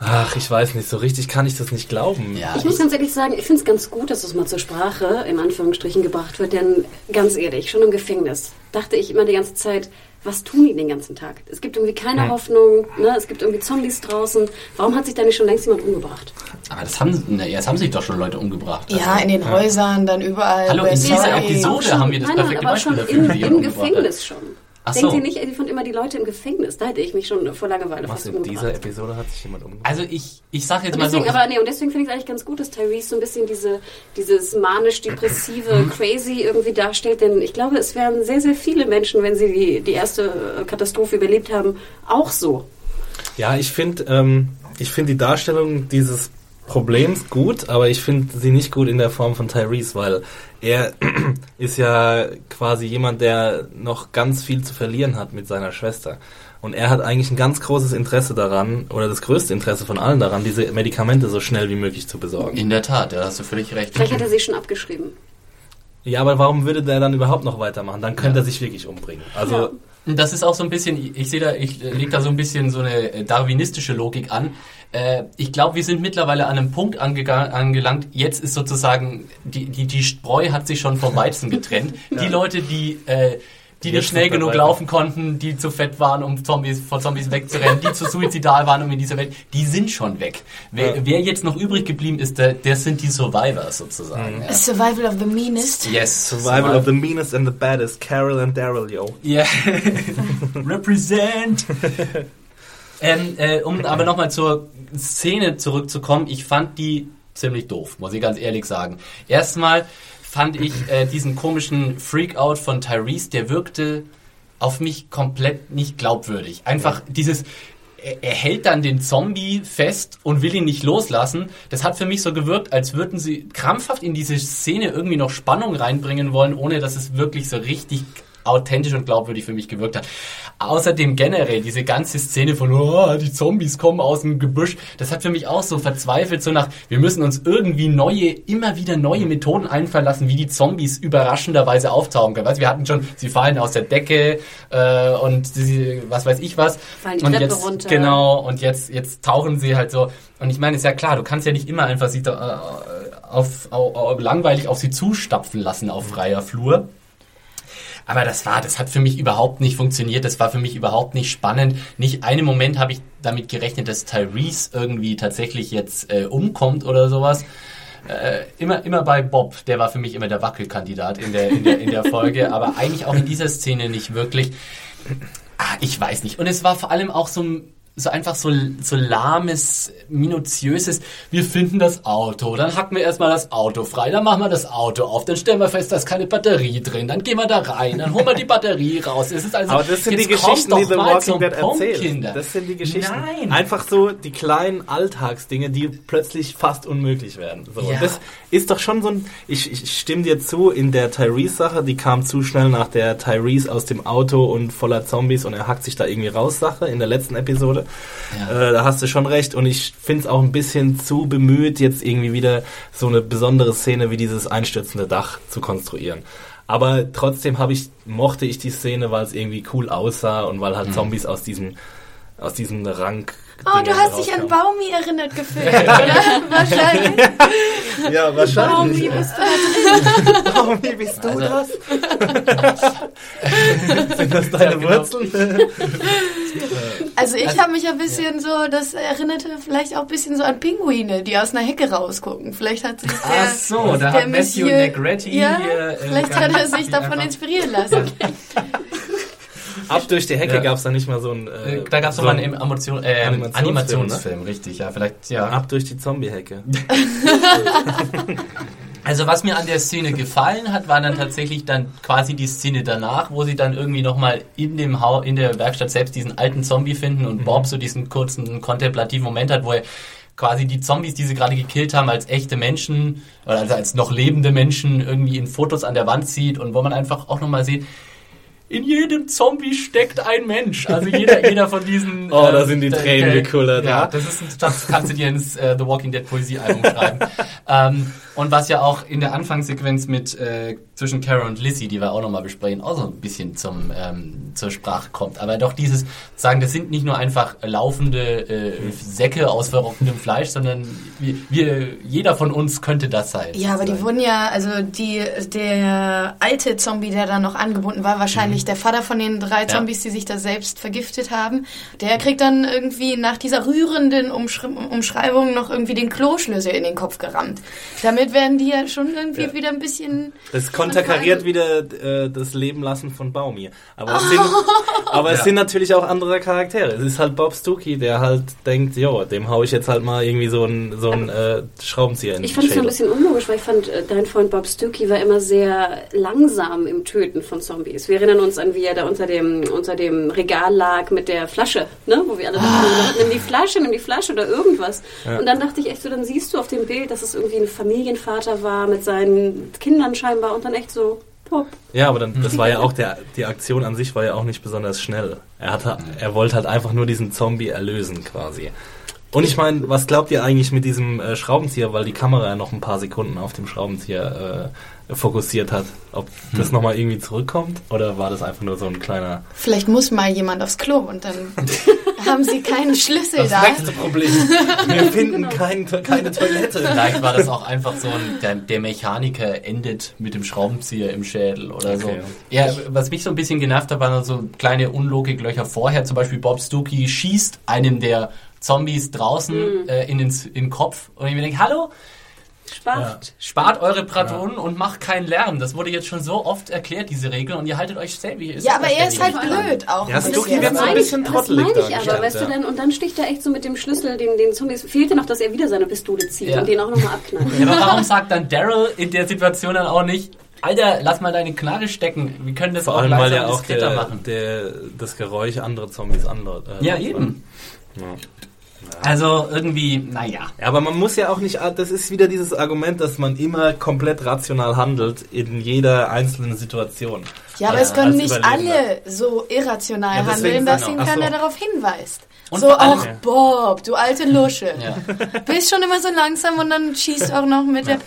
ach, ich weiß nicht, so richtig kann ich das nicht glauben. Ja, Ich muss ganz ehrlich sagen, ich finde es ganz gut, dass das mal zur Sprache in Anführungsstrichen gebracht wird, denn ganz ehrlich, schon im Gefängnis dachte ich immer die ganze Zeit, was tun die den ganzen Tag? Es gibt irgendwie keine Hoffnung, ne? es gibt irgendwie Zombies draußen. Warum hat sich da nicht schon längst jemand umgebracht? aber das haben, na, jetzt haben sich doch schon Leute umgebracht. Ja, in den Häusern, dann überall. Hallo, in dieser. Episode haben wir das nein, nein, perfekte aber Beispiel schon dafür, im, im. Gefängnis schon. Ach Denkt so. ihr nicht, die fanden immer die Leute im Gefängnis? Da hätte ich mich schon vor Langeweile Was fast in dieser umgebracht. Episode hat sich jemand umgebracht? Also ich, ich sag jetzt Und mal so, deswegen, aber nee, und deswegen finde ich es eigentlich ganz gut, dass Tyrese so ein bisschen diese, dieses manisch-depressive Crazy irgendwie darstellt, denn ich glaube, es wären sehr, sehr viele Menschen, wenn sie die, die erste Katastrophe überlebt haben, auch so. Ja, ich finde ähm, ich finde die Darstellung dieses Problems gut, aber ich finde sie nicht gut in der Form von Tyrese, weil er ist ja quasi jemand, der noch ganz viel zu verlieren hat mit seiner Schwester. Und er hat eigentlich ein ganz großes Interesse daran, oder das größte Interesse von allen daran, diese Medikamente so schnell wie möglich zu besorgen. in der Tat, da hast du völlig recht. Vielleicht hat er sie schon abgeschrieben. Ja, aber warum würde der dann überhaupt noch weitermachen? Dann könnte Ja. er sich wirklich umbringen. Also, Ja. Das ist auch so ein bisschen, ich- sehe da, ich äh, lege da so ein bisschen so eine äh, darwinistische Logik an. Äh, ich glaube, wir sind mittlerweile an einem Punkt angelangt, jetzt ist sozusagen, die, die, die Spreu hat sich schon vom Weizen getrennt. Die Leute, die, äh, die nicht schnell genug weiter. laufen konnten, die zu fett waren, um Zombies, vor Zombies wegzurennen, die zu suizidal waren, um in dieser Welt, die sind schon weg. Wer, Ja. wer jetzt noch übrig geblieben ist, der, der sind die Survivors sozusagen. Ja. Survival of the meanest. Yes. Survival of the meanest and the baddest, Carol and Daryl, yo. Yeah. Represent. ähm, äh, um aber nochmal zur Szene zurückzukommen, ich fand die ziemlich doof, muss ich ganz ehrlich sagen. Erstmal fand ich äh, diesen komischen Freakout von Tyrese, der wirkte auf mich komplett nicht glaubwürdig. Einfach dieses, er, er hält dann den Zombie fest und will ihn nicht loslassen. Das hat für mich so gewirkt, als würden sie krampfhaft in diese Szene irgendwie noch Spannung reinbringen wollen, ohne dass es wirklich so richtig authentisch und glaubwürdig für mich gewirkt hat. Außerdem generell diese ganze Szene von oh, die Zombies kommen aus dem Gebüsch, das hat für mich auch so verzweifelt so nach wir müssen uns irgendwie neue immer wieder neue Methoden einfallen lassen, wie die Zombies überraschenderweise auftauchen können. Weißt, wir hatten schon, sie fallen aus der Decke äh, und sie, was weiß ich was Fallen die und Treppe jetzt runter. genau und jetzt jetzt tauchen sie halt so und ich meine ist ja klar, du kannst ja nicht immer einfach sie äh, auf, au- au- langweilig auf sie zustapfen lassen auf freier Flur. Aber das war, das hat für mich überhaupt nicht funktioniert. Das war für mich überhaupt nicht spannend. Nicht einen Moment habe ich damit gerechnet, dass Tyrese irgendwie tatsächlich jetzt äh, umkommt oder sowas. Äh, immer, immer bei Bob, der war für mich immer der Wackelkandidat in der, in der, in der Folge, aber eigentlich auch in dieser Szene nicht wirklich. Ah, ich weiß nicht. Und es war vor allem auch so, so einfach so, so lahmes, minutiöses, wir finden das Auto, dann hacken wir erstmal das Auto frei, dann machen wir das Auto auf, dann stellen wir fest, da ist keine Batterie drin, dann gehen wir da rein, dann holen wir die Batterie raus. Es ist also, Aber das sind die Geschichten, die The Walking Dead erzählt. Kinder. Das sind die Geschichten. Nein. Einfach so die kleinen Alltagsdinge, die plötzlich fast unmöglich werden. So, Ja. und Das ist doch schon so ein. Ich, ich stimme dir zu, in der Tyrese-Sache, die kam zu schnell nach der Tyrese aus dem Auto und voller Zombies und er hackt sich da irgendwie raus Sache in der letzten Episode. Ja. Äh, da hast du schon recht. Und ich finde es auch ein bisschen zu bemüht, jetzt irgendwie wieder so eine besondere Szene wie dieses einstürzende Dach zu konstruieren. Aber trotzdem habe ich, mochte ich die Szene, weil es irgendwie cool aussah und weil halt Mhm. Zombies aus diesem, aus diesem Rank. Oh, du hast dich an Baum. Baumi erinnert gefühlt, oder? Wahrscheinlich. Ja, wahrscheinlich. bist du Warum, wie bist du Also- das? Sind das deine Ja, genau. Wurzeln? Also ich habe mich ein bisschen so, das erinnerte vielleicht auch ein bisschen so an Pinguine, die aus einer Hecke rausgucken. Vielleicht hat sich der, Ach so, da der hat Matthew Negretti ja, hier, äh, vielleicht ganz hat er sich davon inspirieren lassen. Ab durch die Hecke Ja. gab es da nicht mal so ein. Äh, Äh, Da gab es so noch ein- einen Emotion, äh, Animationsfilm, Animationsfilm, richtig, ja, vielleicht, ja. Ab durch die Zombie-Hecke. Also was mir an der Szene gefallen hat, war dann tatsächlich dann quasi die Szene danach, wo sie dann irgendwie nochmal in dem Hau in der Werkstatt selbst diesen alten Zombie finden und Bob so diesen kurzen kontemplativen Moment hat, wo er quasi die Zombies, die sie gerade gekillt haben, als echte Menschen oder also als noch lebende Menschen irgendwie in Fotos an der Wand sieht und wo man einfach auch nochmal sieht, in jedem Zombie steckt ein Mensch. Also jeder, jeder von diesen. Oh, da sind die Tränen gekullert, Ja, ja. das ist ein, das kannst du dir ins äh, The Walking Dead Poesiealbum schreiben. ähm, und was ja auch in der Anfangssequenz mit äh, zwischen Kara und Lizzie, die wir auch nochmal besprechen, auch so ein bisschen zum ähm, zur Sprache kommt. Aber doch dieses sagen, das sind nicht nur einfach laufende äh, Säcke aus verrottendem Fleisch, sondern wir, wir, jeder von uns könnte das sein. Ja, aber die wurden ja, also die, der alte Zombie, der da noch angebunden war, wahrscheinlich der Vater von den drei Zombies, die sich da selbst vergiftet haben, der kriegt dann irgendwie nach dieser rührenden Umschreibung noch irgendwie den Kloschlüssel in den Kopf gerammt. Damit werden die ja schon irgendwie Ja. wieder ein bisschen... Das konterkariert wieder äh, das Leben lassen von Baumi. Aber es sind, aber es Ja. sind natürlich auch andere Charaktere. Es ist halt Bob Stuckey, der halt denkt, jo, dem hau ich jetzt halt mal irgendwie so ein so ein äh, Schraubenzieher in Ich fand es so ein bisschen unlogisch, weil ich fand, äh, dein Freund Bob Stuckey war immer sehr langsam im Töten von Zombies. Wir erinnern uns an, wie er da unter dem, unter dem Regal lag mit der Flasche, ne? wo wir alle dachten, nimm die Flasche, nimm die Flasche oder irgendwas. Und dann dachte ich echt so, dann siehst du auf dem Bild, dass es irgendwie ein Familienvater war mit seinen Kindern scheinbar und dann echt so, pop. Ja, aber dann, das war ja auch der, die Aktion an sich war ja auch nicht besonders schnell. Er hat, er wollte halt einfach nur diesen Zombie erlösen quasi. Und ich meine, was glaubt ihr eigentlich mit diesem äh, Schraubenzieher, weil die Kamera ja noch ein paar Sekunden auf dem Schraubenzieher äh, fokussiert hat? Ob das Hm. nochmal irgendwie zurückkommt oder war das einfach nur so ein kleiner... Vielleicht muss mal jemand aufs Klo und dann haben sie keinen Schlüssel Das da. nächste Problem. Wir finden kein, keine Toilette. Vielleicht war das auch einfach so ein, der, der Mechaniker endet mit dem Schraubenzieher im Schädel oder so. Okay. Ja, was mich so ein bisschen genervt hat, waren so kleine Unlogiklöcher vorher. Zum Beispiel Bob Stuckey schießt einem der Zombies draußen äh, in, den, in den Kopf und ich mir denke, hallo, Spart. spart eure Patronen und macht keinen Lärm. Das wurde jetzt schon so oft erklärt, diese Regel, und ihr haltet euch selbst. Ja, aber er ist halt blöd auch. Ja, das Das so ein meine ich, bisschen das meine ich aber, weißt ja. du dann, und dann sticht er echt so mit dem Schlüssel den, den Zombies. Fehlte noch, dass er wieder seine Pistole zieht Ja. und den auch nochmal abknallt. Ja, aber warum sagt dann Daryl in der Situation dann auch nicht, Alter, lass mal deine Knarre stecken. Wir können das Vor auch allem, weil ja auch der, machen. der, das Geräusch andere Zombies anlaut. Äh, Ja, eben. Ja. Also irgendwie, naja. Ja, aber man muss ja auch nicht, das ist wieder dieses Argument, dass man immer komplett rational handelt in jeder einzelnen Situation. Ja, aber Ja, es können nicht alle so irrational Ja, handeln, dass ihn keiner so. darauf hinweist. Und so auch Bob, du alte Lusche. Ja. Bist schon immer so langsam und dann schießt auch noch mit der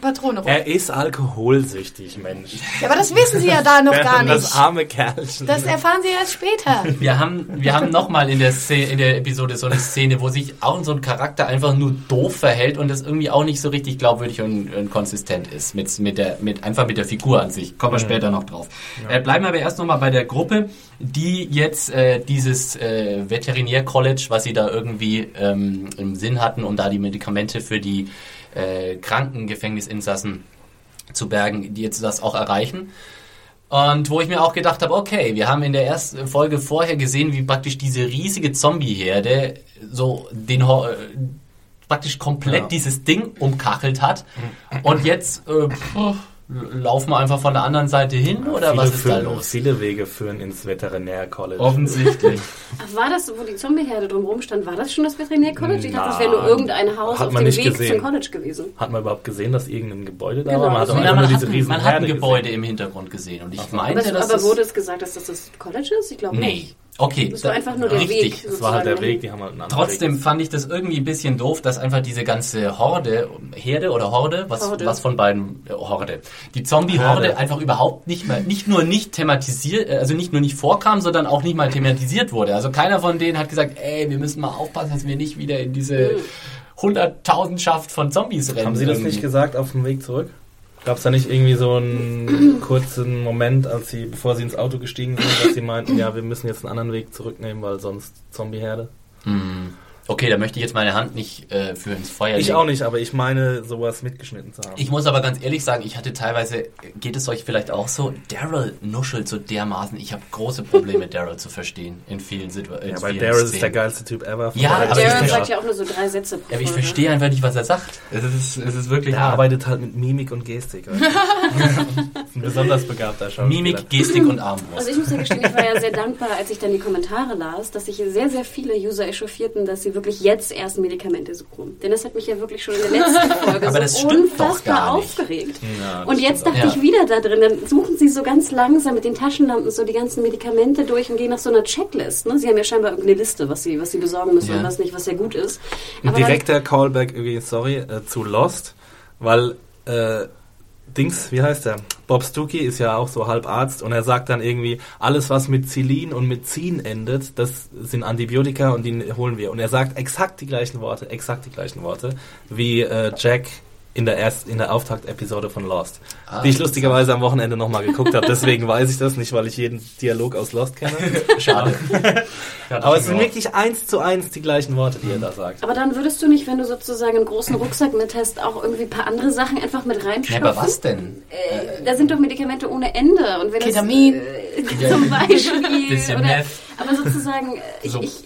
Patrone rum. Er ist alkoholsüchtig, Mensch. Ja, aber das wissen sie ja da noch gar Das nicht. arme Kerlchen. Das erfahren sie erst später. Wir haben, wir haben nochmal in, der Szene- in der Episode so eine Szene, wo sich auch so ein Charakter einfach nur doof verhält und das irgendwie auch nicht so richtig glaubwürdig und, und konsistent ist. Mit, mit der, mit, einfach mit der Figur an sich. Kommen wir später noch drauf. Äh, bleiben wir aber erst nochmal bei der Gruppe, die jetzt äh, dieses äh, Veterinär-College, was sie da irgendwie ähm, im Sinn hatten, um da die Medikamente für die äh, kranken Gefängnisinsassen zu bergen, die jetzt das auch erreichen. Und wo ich mir auch gedacht habe, okay, wir haben in der ersten Folge vorher gesehen, wie praktisch diese riesige Zombie-Herde so den äh, praktisch komplett Ja. dieses Ding umkachelt hat. Und jetzt äh, laufen wir einfach von der anderen Seite hin oder viele, was ist da führen, los? viele Wege führen ins Veterinär-College. Offensichtlich. Ach, war das, wo die Zombieherde drumherum stand, war das schon das Veterinär-College? Ich dachte, das wäre nur irgendein Haus Hat auf man dem nicht Weg gesehen. zum College gewesen. Hat man überhaupt gesehen, dass irgendein Gebäude da Genau, war? Man hat einfach man, hat, diese riesen man hat ein Gebäude gesehen. im Hintergrund gesehen und ich Aber, meinte, es, dass aber wurde es gesagt, dass das das College ist? Ich glaube Nee. nicht. Okay. Das war einfach nur der richtig. Weg. Das war halt der. Weg, die haben halt einen anderen Trotzdem Weg. fand ich das irgendwie ein bisschen doof, dass einfach diese ganze Horde, Herde oder Horde, was, Horde. was von beiden, äh, Horde, die Zombie-Horde einfach überhaupt nicht mal, nicht nur nicht thematisiert, äh, also nicht nur nicht vorkam, sondern auch nicht mal thematisiert wurde. Also keiner von denen hat gesagt, ey, wir müssen mal aufpassen, dass wir nicht wieder in diese Hunderttausendschaft von Zombies rennen. Haben Sie das nicht gesagt auf dem Weg zurück? Gab es da nicht irgendwie so einen kurzen Moment, als sie, bevor sie ins Auto gestiegen sind, dass sie meinten, ja, wir müssen jetzt einen anderen Weg zurücknehmen, weil sonst Zombieherde? Hm. Okay, da möchte ich jetzt meine Hand nicht äh, für ins Feuer Ich legen. auch nicht, aber ich meine, sowas mitgeschnitten zu haben. Ich muss aber ganz ehrlich sagen, ich hatte teilweise, geht es euch vielleicht auch so, Daryl nuschelt so dermaßen. Ich habe große Probleme, Daryl zu verstehen in vielen Situationen. ja, weil Daryl ist der geilste Typ ever. Ja, aber ich verstehe- sagt ja auch nur so drei Sätze pro Ja, aber ich verstehe einfach nicht, was er sagt. Es ist, es ist wirklich hart. arbeitet halt mit Mimik und Gestik. ist ein besonders begabter Schauspieler. Mimik, Gestik und Armbrust. Also ich muss ja gestehen, ich war ja sehr dankbar, als ich dann die Kommentare las, dass sich sehr, sehr viele User echauffierten, dass sie wirklich jetzt erst Medikamente suchen. Denn das hat mich ja wirklich schon in der letzten Folge Aber das so unfassbar gar nicht. aufgeregt. Ja, und jetzt dachte auch. ich wieder da drin, dann suchen sie so ganz langsam mit den Taschenlampen so die ganzen Medikamente durch und gehen nach so einer Checklist. Ne? Sie haben ja scheinbar irgendeine Liste, was sie, was sie besorgen müssen Ja. und was nicht, was ja gut ist. Ein direkter Callback übrigens, sorry, äh, zu Lost, weil äh, Dings, wie heißt der? Bob Stuckey ist ja auch so halb Arzt und er sagt dann irgendwie, alles was mit Zilin und mit Zin endet, das sind Antibiotika und die holen wir. Und er sagt exakt die gleichen Worte, exakt die gleichen Worte, wie äh, Jack in der erst in der Auftaktepisode von Lost, Ah, die ich lustigerweise am Wochenende nochmal geguckt habe. Deswegen weiß ich das nicht, weil ich jeden Dialog aus Lost kenne. Schade. Aber es sind wirklich eins zu eins die gleichen Worte, die er da sagt. Aber dann würdest du nicht, wenn du sozusagen einen großen Rucksack mit hast, auch irgendwie ein paar andere Sachen einfach mit Ja, reinstopfen? aber was denn? Äh, da sind doch Medikamente ohne Ende. Und wenn Ketamin. Das, äh, zum Beispiel. Bisschen oder, Meth. aber sozusagen, äh, ich, So. ich,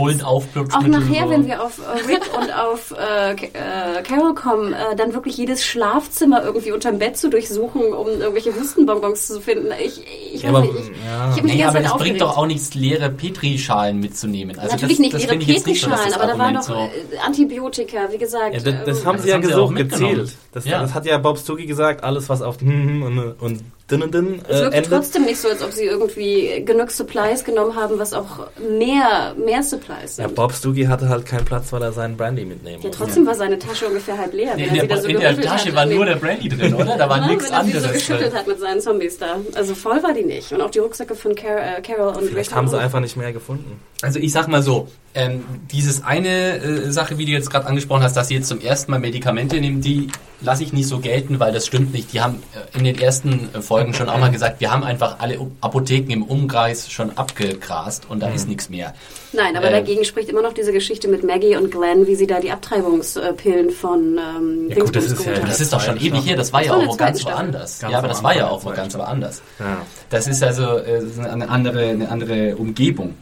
äh, Bullenaufblutschmittel. auch nachher, so. wenn wir auf äh, Rick und auf äh, äh, Carol kommen, äh, dann wirklich jedes Schlafzimmer irgendwie unterm Bett zu durchsuchen, um irgendwelche Hustenbonbons zu finden. Ich, ich, Ja, aber, nicht, ich, ja. ich habe mich Nee, aber das aufgeregt. bringt doch auch nichts, leere Petrischalen mitzunehmen. Also Natürlich das, nicht das ihre finde ich jetzt nicht so, dass Petrischalen, das aber da waren doch so- äh, Antibiotika, wie gesagt. Ja, das, das haben das sie ja haben sie auch gesucht, gezielt. Das, Ja. das hat ja Bob Stuckey gesagt, alles was auf und, und din und din Es äh, wirkt endet. trotzdem nicht so, als ob sie irgendwie genug Supplies genommen haben, was auch mehr, mehr Supplies Ja, sind. Bob Stuckey hatte halt keinen Platz, weil er seinen Brandy mitnehmen Ja, musste. trotzdem war seine Tasche ungefähr halb leer. Nee, in er der, sie da so in der Tasche hat war nur der Brandy drin, oder? Da war Ja, nichts wenn er sie so anderes geschüttelt hat mit seinen Zombies da. Also voll war die nicht. Und auch die Rucksäcke von Car äh, Carol und Vielleicht Rick haben sie auch. einfach nicht mehr gefunden. Also ich sag mal so, ähm, dieses eine äh, Sache, wie du jetzt gerade angesprochen hast, dass sie jetzt zum ersten Mal Medikamente nehmen, die lasse ich nicht so gelten, weil das stimmt nicht. Die haben äh, in den ersten äh, Folgen schon auch mal gesagt, wir haben einfach alle Apotheken im Umkreis schon abgegrast und da ist nichts mehr. Nein, aber Ähm. dagegen spricht immer noch diese Geschichte mit Maggie und Glenn, wie sie da die Abtreibungspillen von ähm, Ja, gut, das ist ja- Das ist doch schon ewig her, das war Das ja auch wo ganz woanders. Ganz ja, aber das war ja auch wo ganz woanders. Ja. Das ist also äh, eine andere, eine andere Umgebung.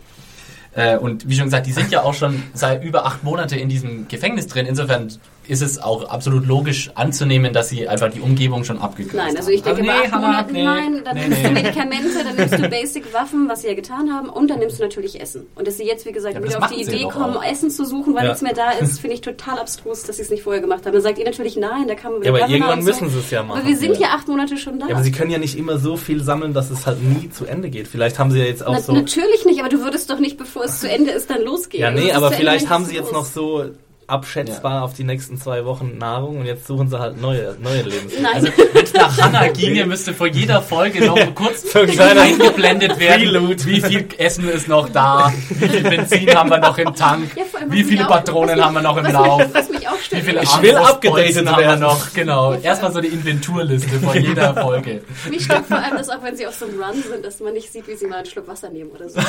Äh, und wie schon gesagt, die sind ja auch schon seit über acht Monate in diesem Gefängnis drin. Insofern ist es auch absolut logisch anzunehmen, dass sie einfach die Umgebung schon abgekürzt Nein, also ich denke, haben. bei nee, Monaten, nee, nein, dann nee, nimmst du. Medikamente, dann nimmst du Basic-Waffen, was sie ja getan haben, und dann nimmst du natürlich Essen. Und dass sie jetzt, wie gesagt, Ja, wieder auf die Idee kommen, auch. Essen zu suchen, weil Ja. nichts mehr da ist, finde ich total abstrus, dass sie es nicht vorher gemacht haben. Dann sagt ihr natürlich nein, da kann man Ja, aber irgendwann müssen sie es ja machen. Aber wir sind Ja. ja acht Monate schon da. Ja, aber sie können ja nicht immer so viel sammeln, dass es halt nie zu Ende geht. Vielleicht haben sie ja jetzt auch Na, so. Natürlich nicht, aber du würdest doch nicht, bevor es zu Ende ist, dann losgehen. Ja, Also nee, aber vielleicht haben sie jetzt los. noch so abschätzbar auf die nächsten zwei Wochen Nahrung und jetzt suchen sie halt neue, neue Lebensmittel. Nein. Also, wenn es nach Hannah ginge, müsste vor jeder Folge noch kurz eingeblendet werden, wie viel Essen ist noch da, wie viel Benzin haben wir noch im Tank, Ja, wie viele auch- Patronen haben wir noch im was Lauf. Mich, was mich auch Wie viele Ich will upgedatet haben wir noch? Genau. Erstmal so die Inventurliste vor jeder Folge. Mich stört vor allem, dass auch wenn sie auf so einem Run sind, dass man nicht sieht, wie sie mal einen Schluck Wasser nehmen oder so.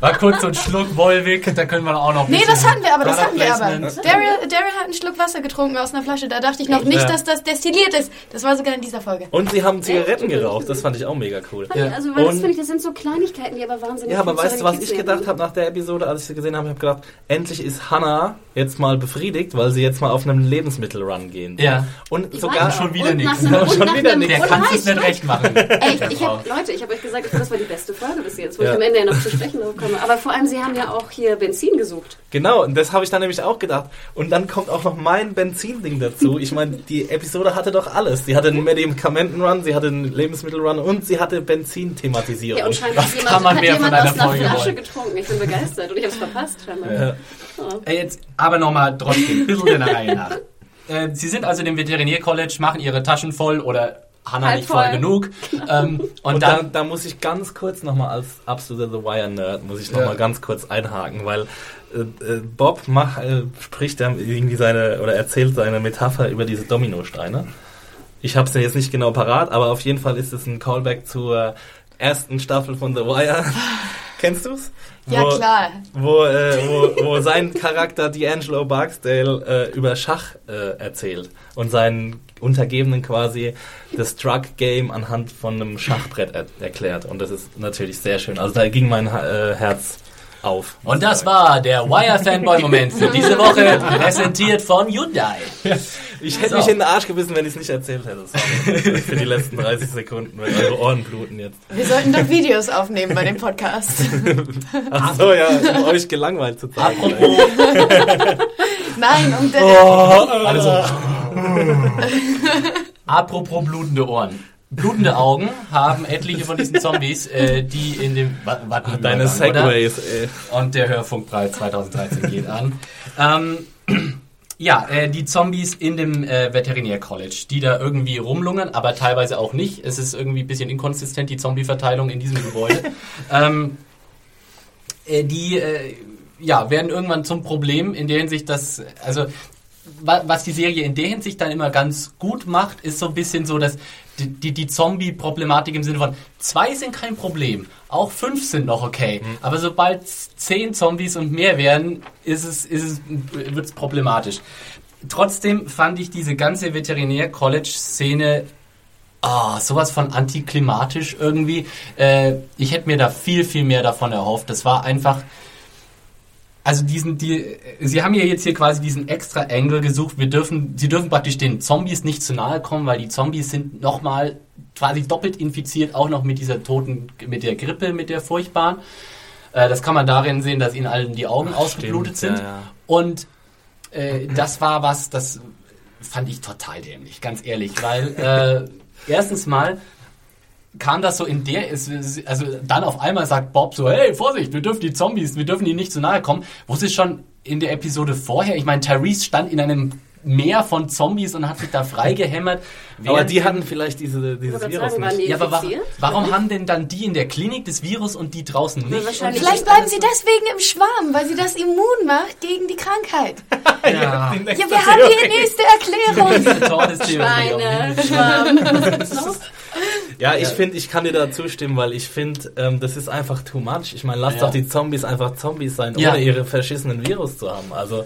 War kurz so ein Schluck Wolwig, da können wir auch noch Nee, das hatten wir aber, das hatten wir aber. Daryl, Daryl hat einen Schluck Wasser getrunken aus einer Flasche. Da dachte ich noch nicht, Ja. dass das destilliert ist. Das war sogar in dieser Folge. Und sie haben Zigaretten geraucht, das fand ich auch mega cool. Ja. Also, weil das Und- finde ich, das sind so Kleinigkeiten, die aber wahnsinnig Ja, aber weißt du, was ich gedacht habe nach der Episode, als ich sie gesehen habe? Ich habe gedacht, endlich ist Hannah jetzt mal befriedigt, weil sie jetzt mal auf einem Lebensmittelrun gehen. Ja. Und Ich sogar schon wieder nichts. einem- Schon wieder nichts. Der kann es nicht recht machen. Ey, der ich hab, Leute, ich habe euch gesagt, das war die beste Folge bis jetzt, wo Ja. ich am Ende ja noch zu sprechen drauf komme. Aber vor allem, sie haben ja auch hier Benzin gesucht. Genau, und das habe ich dann nämlich auch gedacht. Und dann kommt auch noch mein Benzinding dazu. Ich meine, die Episode hatte doch alles. Sie hatte einen Medikamentenrun, sie hatte einen Lebensmittelrun und sie hatte Benzin-Thematisierung. Ja, und scheinbar Was hat kann jemand, man hat mehr jemand von einer aus einer Folge Flasche wollen? getrunken. Ich bin begeistert und ich habe es verpasst. Scheinbar. Ja. Äh, Jetzt aber nochmal trotzdem, ein bisschen der Reihe nach. Äh, Sie sind also dem Veterinärcollege, machen ihre Taschen voll oder Hannah Halb nicht voll voll. genug. Ähm, und, Und dann, da, da muss ich ganz kurz nochmal als absoluter The Wire-Nerd, muss ich nochmal Ja. ganz kurz einhaken, weil äh, äh, Bob mach, äh, spricht dann irgendwie seine, oder erzählt seine Metapher über diese Dominosteine. Ich habe es jetzt nicht genau parat, aber auf jeden Fall ist es ein Callback zur ersten Staffel von The Wire. Kennst du's? Ja, Wo- klar. Wo, äh, wo, wo sein Charakter D'Angelo Barksdale äh, über Schach äh, erzählt und seinen Untergebenen quasi das Drug Game anhand von einem Schachbrett er erklärt. Und das ist natürlich sehr schön. Also da ging mein äh, Herz auf. und das war der Wire-Fanboy-Moment für diese Woche, präsentiert von Hyundai. Ich hätte So. mich in den Arsch gebissen, wenn ich es nicht erzählt hätte. Für die letzten 30 Sekunden, wenn eure Ohren bluten jetzt. Wir sollten doch Videos aufnehmen bei dem Podcast. Ach so, ja, um euch gelangweilt zu zeigen. Apropos, Nein, um der, also, apropos blutende Ohren. Blutende Augen haben etliche von diesen Zombies, äh, die in dem... wa- warten wir Deine? Segways, ey. Und der Hörfunkpreis 2013 geht an. Ähm, ja, äh, die Zombies in dem äh, Veterinärcollege, die da irgendwie rumlungern, aber teilweise auch nicht. Es ist irgendwie ein bisschen inkonsistent, die Zombie-Verteilung in diesem Gebäude. ähm, äh, die äh, ja, werden irgendwann zum Problem in der Hinsicht, dass, also was die Serie in der Hinsicht dann immer ganz gut macht, ist so ein bisschen so, dass die, die, die Zombie-Problematik im Sinne von zwei sind kein Problem, auch fünf sind noch okay. Aber sobald zehn Zombies und mehr werden, ist es, ist es, wird es problematisch. Trotzdem fand ich diese ganze Veterinär-College-Szene Ah, sowas von antiklimatisch irgendwie. Äh, ich hätte mir da viel, viel mehr davon erhofft. Das war einfach. Also diesen, die, sie haben ja jetzt hier quasi diesen extra Angle gesucht. Wir dürfen, sie dürfen praktisch den Zombies nicht zu nahe kommen, weil die Zombies sind nochmal quasi doppelt infiziert, auch noch mit dieser toten, mit der Grippe, mit der furchtbaren. Äh, das kann man darin sehen, dass ihnen allen die Augen ausgeblutet stimmt, sind. ja, ja. Und äh, das war was, das fand ich total dämlich, ganz ehrlich, weil äh, erstens mal kam das so in der, ist- also dann auf einmal sagt Bob so, hey, Vorsicht, wir dürfen die Zombies, wir dürfen ihnen nicht zu nahe kommen. Wo es schon in der Episode vorher, ich meine, Therese stand in einem Meer von Zombies und hat sich da freigehämmert. Aber die hatten vielleicht diese, Ich dieses Virus sagen, nicht. ja, aber wa warum haben denn dann die in der Klinik das Virus und die draußen nicht? wahrscheinlich- vielleicht bleiben sie deswegen im Schwarm, weil sie das immun macht gegen die Krankheit. Ja, Ja, wir haben die nächste Erklärung. Schweine, noch? Ja, ich finde, ich kann dir da zustimmen, weil ich finde, ähm, das ist einfach too much. Ich meine, lass Ja. doch die Zombies einfach Zombies sein, Ja. ohne ihre verschissenen Virus zu haben. Also,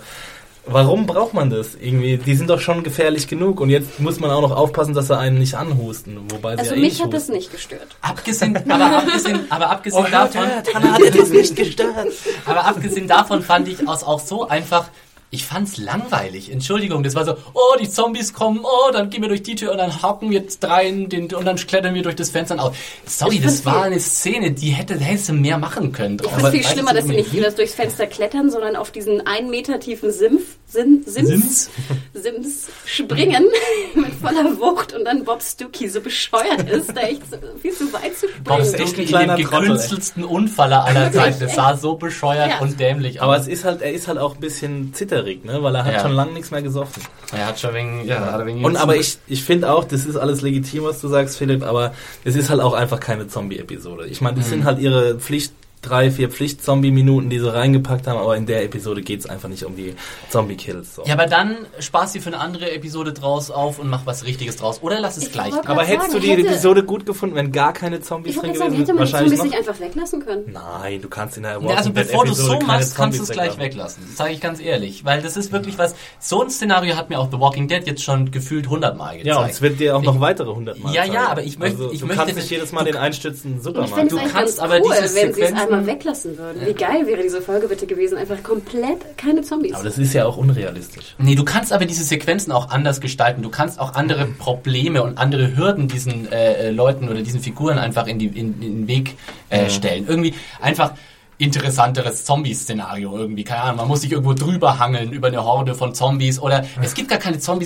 warum braucht man das? Irgendwie, die sind doch schon gefährlich genug und jetzt muss man auch noch aufpassen, dass sie einen nicht anhusten, wobei sie Also ja eh mich nicht hat das nicht gestört. Abgesehen, aber abgesehen, aber abgesehen Oh, davon, hört, Hannah hat das nicht gestört. aber abgesehen davon fand ich es auch so einfach. Ich fand's langweilig. Entschuldigung, das war so, oh, die Zombies kommen, oh, dann gehen wir durch die Tür und dann hocken wir drei in den, und dann klettern wir durch das Fenster aus. Sorry, das war eine Szene, die hätte, hättest du mehr machen können. Ich finde es viel schlimmer, dass sie nicht durchs Fenster klettern, sondern auf diesen einen Meter tiefen Simf, Sim, Sims, Sims? Sims springen mit voller Wucht und dann Bob Stuckey so bescheuert ist, da echt so, viel zu weit zu Bob springen. echt Stuckey ein in kleiner dem Trottel, ey. gekünstelsten Unfaller aller Zeiten. Das sah so bescheuert Ja. und dämlich Aber aus. es ist halt, er ist halt auch ein bisschen zitterig, ne? weil er hat Ja. schon lange nichts mehr gesoffen. Er hat schon wegen, ja, hat wegen Und aber ich, ich finde auch, das ist alles legitim, was du sagst, Philipp, aber es ist halt auch einfach keine Zombie-Episode. Ich meine, das Mhm. sind halt ihre Pflicht, drei, vier Pflicht-Zombie-Minuten, die sie reingepackt haben, aber in der Episode geht es einfach nicht um die Zombie-Kills. So. Ja, aber dann sparst sie für eine andere Episode draus auf und mach was Richtiges draus. Oder lass es Ich gleich. aber hättest du sagen, die hätte- Episode gut gefunden, wenn gar keine Zombies Ich drin gewesen hätte wären? man die Wahrscheinlich Zombies noch. nicht einfach weglassen können. Nein, du kannst in der Ja, Walking also bevor du Episode so machst, kannst du es gleich weglassen. weglassen. Das sage ich ganz ehrlich. Weil das ist wirklich was, so ein Szenario hat mir auch The Walking Dead jetzt schon gefühlt hundertmal gezeigt. Ja, und es wird dir auch Ich- noch weitere hundertmal Ja, zeigen. ja, aber ich möchte- Also, ich du möchte kannst nicht jedes Mal du- den einstürzenden Ich Supermarkt. es Du kannst aber cool, diese wenn sie es Sequenzen- einmal weglassen würden. Wie geil wäre diese Folge bitte gewesen? Einfach komplett keine Zombies. aber das ist ja auch unrealistisch. Nee, du kannst aber diese Sequenzen auch anders gestalten. Du kannst auch andere Probleme und andere Hürden diesen äh, äh, Leuten oder diesen Figuren einfach in, die, in, in den Weg äh, stellen. Irgendwie einfach interessanteres Zombie-Szenario irgendwie. Keine Ahnung, man muss sich irgendwo drüber hangeln über eine Horde von Zombies oder es gibt gar keine Zombies.